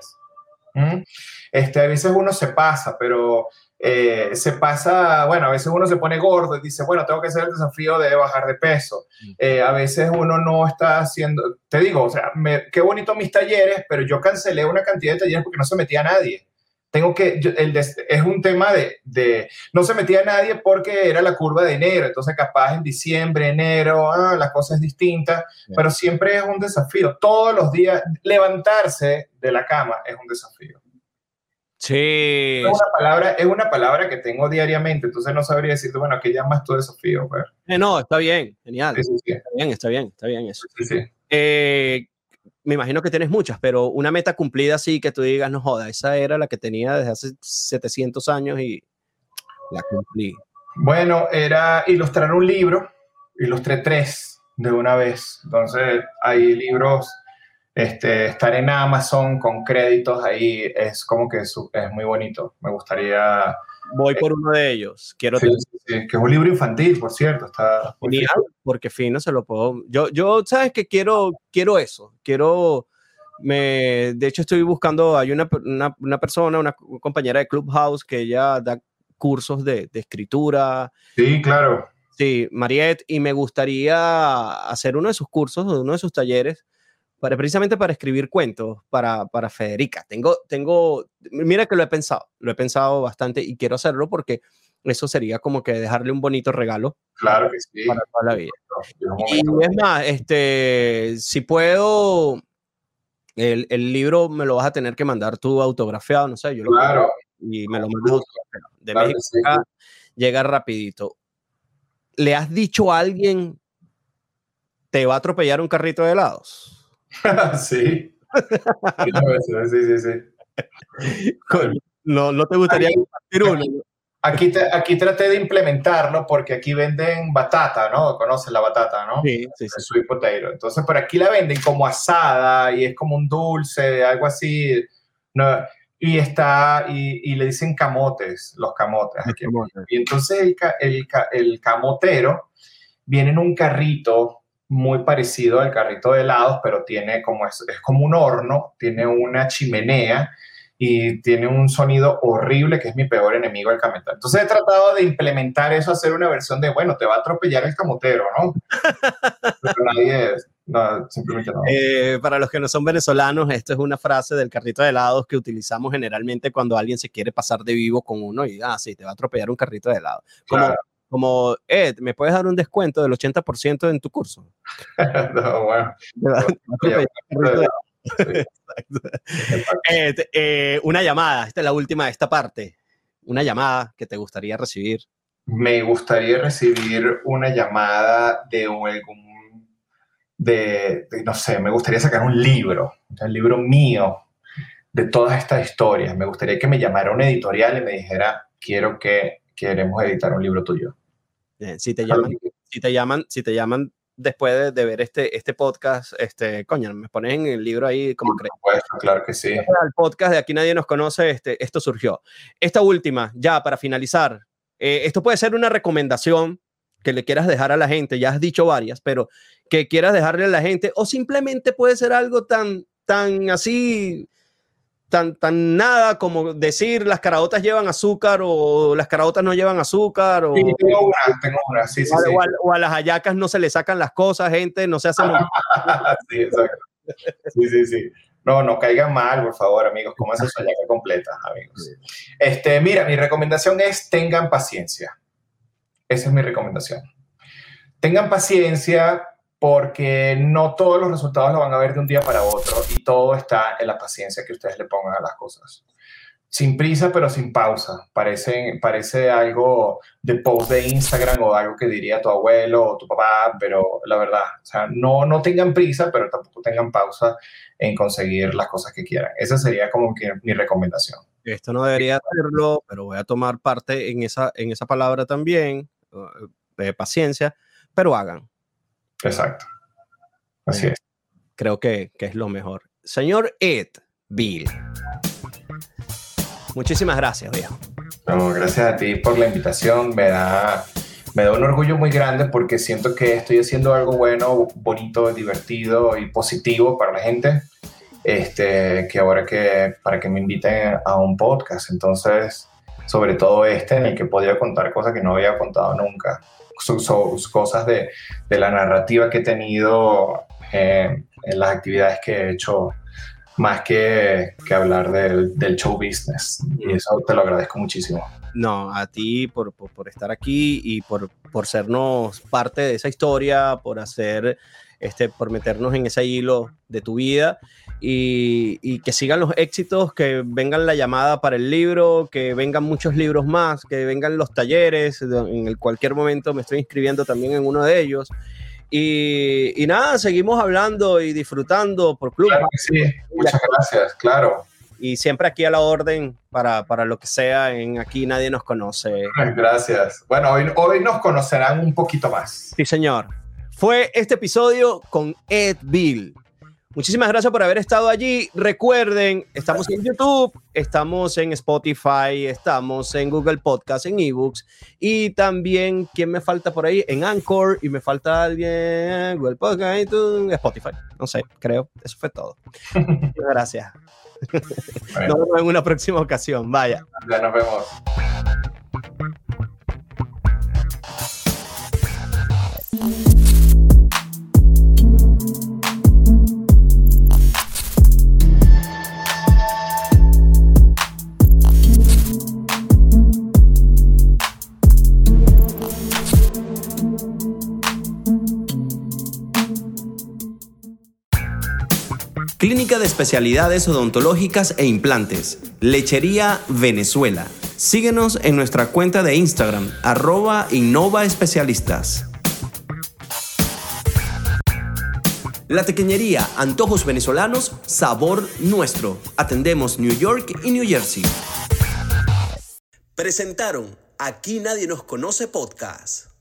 [SPEAKER 2] Este, a veces uno se pasa, pero eh, se pasa, bueno, a veces uno se pone gordo y dice, bueno, tengo que hacer el desafío de bajar de peso. Eh, a veces uno no está haciendo, te digo, o sea, qué bonito mis talleres, pero yo cancelé una cantidad de talleres porque no se metía nadie. Tengo que, el es un tema de, de, no se metía nadie porque era la curva de enero, entonces capaz en diciembre, enero, ah, la cosa es distinta, pero siempre es un desafío. Todos los días, levantarse de la cama es un desafío.
[SPEAKER 1] Sí.
[SPEAKER 2] Es una, palabra, es una palabra que tengo diariamente, entonces no sabría decirte, bueno, ¿qué llamas tú desafío? Pues.
[SPEAKER 1] Eh, no, está bien, genial. Está bien, está bien, está bien eso. Eh, me imagino que tienes muchas, pero una meta cumplida así que tú digas, no joda, esa era la que tenía desde hace 700 años y la cumplí.
[SPEAKER 2] Bueno, era ilustrar un libro, ilustré tres de una vez, entonces hay libros este, estar en Amazon con créditos ahí es como que es, muy bonito. Me gustaría...
[SPEAKER 1] Voy por uno de ellos. Quiero
[SPEAKER 2] que es un libro infantil, por cierto. Está
[SPEAKER 1] Genial, porque fino se lo puedo... Yo, yo sabes que quiero, quiero eso. Quiero... Me, de hecho, estoy buscando, hay una, una, una persona, una compañera de Clubhouse que ella da cursos de, de escritura.
[SPEAKER 2] Sí, claro.
[SPEAKER 1] Sí, Mariette, y me gustaría hacer uno de sus cursos, uno de sus talleres, precisamente para escribir cuentos para, para Federica. Tengo, tengo, mira que lo he pensado, lo he pensado bastante y quiero hacerlo porque eso sería como que dejarle un bonito regalo.
[SPEAKER 2] Claro que sí.
[SPEAKER 1] Para toda la vida. Y es más, este, si puedo, el, el, libro me lo vas a tener que mandar tú autografiado, no sé, yo lo
[SPEAKER 2] claro.
[SPEAKER 1] y me lo mandas autografiado. De México llega rapidito. ¿Le has dicho a alguien te va a atropellar un carrito de helados?
[SPEAKER 2] sí. sí, sí, sí.
[SPEAKER 1] No, no te gustaría
[SPEAKER 2] aquí, uno. Aquí, aquí traté de implementarlo porque aquí venden batata, ¿no? Conoces la batata, ¿no?
[SPEAKER 1] Sí, sí, sí.
[SPEAKER 2] Sweet potato. Entonces, por aquí la venden como asada y es como un dulce, algo así. No, y está, y, y, le dicen camotes, los camotes. Y entonces el, el, el camotero viene en un carrito muy parecido al carrito de helados, pero tiene como es, es como un horno, tiene una chimenea y tiene un sonido horrible que es mi peor enemigo el camotero. Entonces he tratado de implementar eso, hacer una versión de, bueno, te va a atropellar el camotero, ¿no? Pero nadie, no, simplemente no.
[SPEAKER 1] Eh, para los que no son venezolanos, esto es una frase del carrito de helados que utilizamos generalmente cuando alguien se quiere pasar de vivo con uno y, ah, sí, te va a atropellar un carrito de helado. Como, como, Ed, ¿me puedes dar un descuento del 80% en tu curso?
[SPEAKER 2] no, bueno.
[SPEAKER 1] Ed, eh, una llamada, esta es la última de esta parte. Una llamada que te gustaría recibir.
[SPEAKER 2] Me gustaría recibir una llamada de algún, de, no sé, me gustaría sacar un libro, un libro mío de todas estas historias. Me gustaría que me llamara una editorial y me dijera, quiero que queremos editar un libro tuyo
[SPEAKER 1] si te llaman, si te llaman, si te llaman después de, ver este, este podcast, este, coño, me pones en el libro ahí como crees.
[SPEAKER 2] Claro que sí.
[SPEAKER 1] El podcast de Aquí Nadie Nos Conoce, este, esto surgió. Esta última, ya para finalizar, eh, esto puede ser una recomendación que le quieras dejar a la gente, ya has dicho varias, pero que quieras dejarle a la gente, o simplemente puede ser algo tan, tan así, tan, tan nada como decir las caraotas llevan azúcar o las caraotas no llevan azúcar. O,
[SPEAKER 2] sí, tengo una, tengo una, sí, sí,
[SPEAKER 1] o, o, a, las hallacas no se le sacan las cosas, gente, no se hacen...
[SPEAKER 2] sí, exacto. Sí, sí, sí. No, no caigan mal, por favor, amigos. Coman su hallaca completa, amigos. Este, mira, mi recomendación es tengan paciencia. Esa es mi recomendación. Tengan paciencia porque no todos los resultados lo van a ver de un día para otro y todo está en la paciencia que ustedes le pongan a las cosas. Sin prisa, pero sin pausa. Parece, parece algo de post de Instagram o algo que diría tu abuelo o tu papá, pero la verdad, o sea, no, no tengan prisa, pero tampoco tengan pausa en conseguir las cosas que quieran. Esa sería como que mi recomendación.
[SPEAKER 1] Esto no debería hacerlo, pero voy a tomar parte en esa, en esa palabra también de paciencia, pero hagan.
[SPEAKER 2] Exacto. Así es.
[SPEAKER 1] Creo que, que es lo mejor. Señor Ed Bill. Muchísimas gracias, viejo.
[SPEAKER 2] gracias a ti por la invitación. Me da, me da un orgullo muy grande porque siento que estoy haciendo algo bueno, bonito, divertido y positivo para la gente. Este, que ahora que para que me inviten a un podcast. Entonces, sobre todo este en el que podía contar cosas que no había contado nunca. Sus, cosas de, de, la narrativa que he tenido eh, en las actividades que he hecho, más que, que hablar del, del, show business. Y eso te lo agradezco muchísimo.
[SPEAKER 1] No, a ti por, por, por estar aquí y por, por sernos parte de esa historia, por hacer, este, por meternos en ese hilo de tu vida y, que sigan los éxitos, que vengan la llamada para el libro, que vengan muchos libros más, que vengan los talleres, en el cualquier momento me estoy inscribiendo también en uno de ellos. Y, y nada, seguimos hablando y disfrutando por club.
[SPEAKER 2] Claro que sí, muchas gracias, claro.
[SPEAKER 1] Y siempre aquí a la orden para, para lo que sea, en aquí nadie nos conoce.
[SPEAKER 2] Gracias. Bueno, hoy, hoy nos conocerán un poquito más.
[SPEAKER 1] Sí, señor. Fue este episodio con Ed Bill Muchísimas gracias por haber estado allí. Recuerden, estamos en YouTube, estamos en Spotify, estamos en Google Podcast, en eBooks y también, ¿quién me falta por ahí? En Anchor y me falta alguien, Google Podcast, Spotify. No sé, creo. Eso fue todo. Muchas gracias. Nos vemos en una próxima ocasión. Vaya.
[SPEAKER 2] Ya nos vemos.
[SPEAKER 1] Clínica de Especialidades Odontológicas e Implantes. Lechería Venezuela. Síguenos en nuestra cuenta de Instagram, arroba Innova Especialistas. La Tequeñería, antojos venezolanos, sabor nuestro. Atendemos New York y New Jersey. Presentaron Aquí Nadie Nos Conoce Podcast.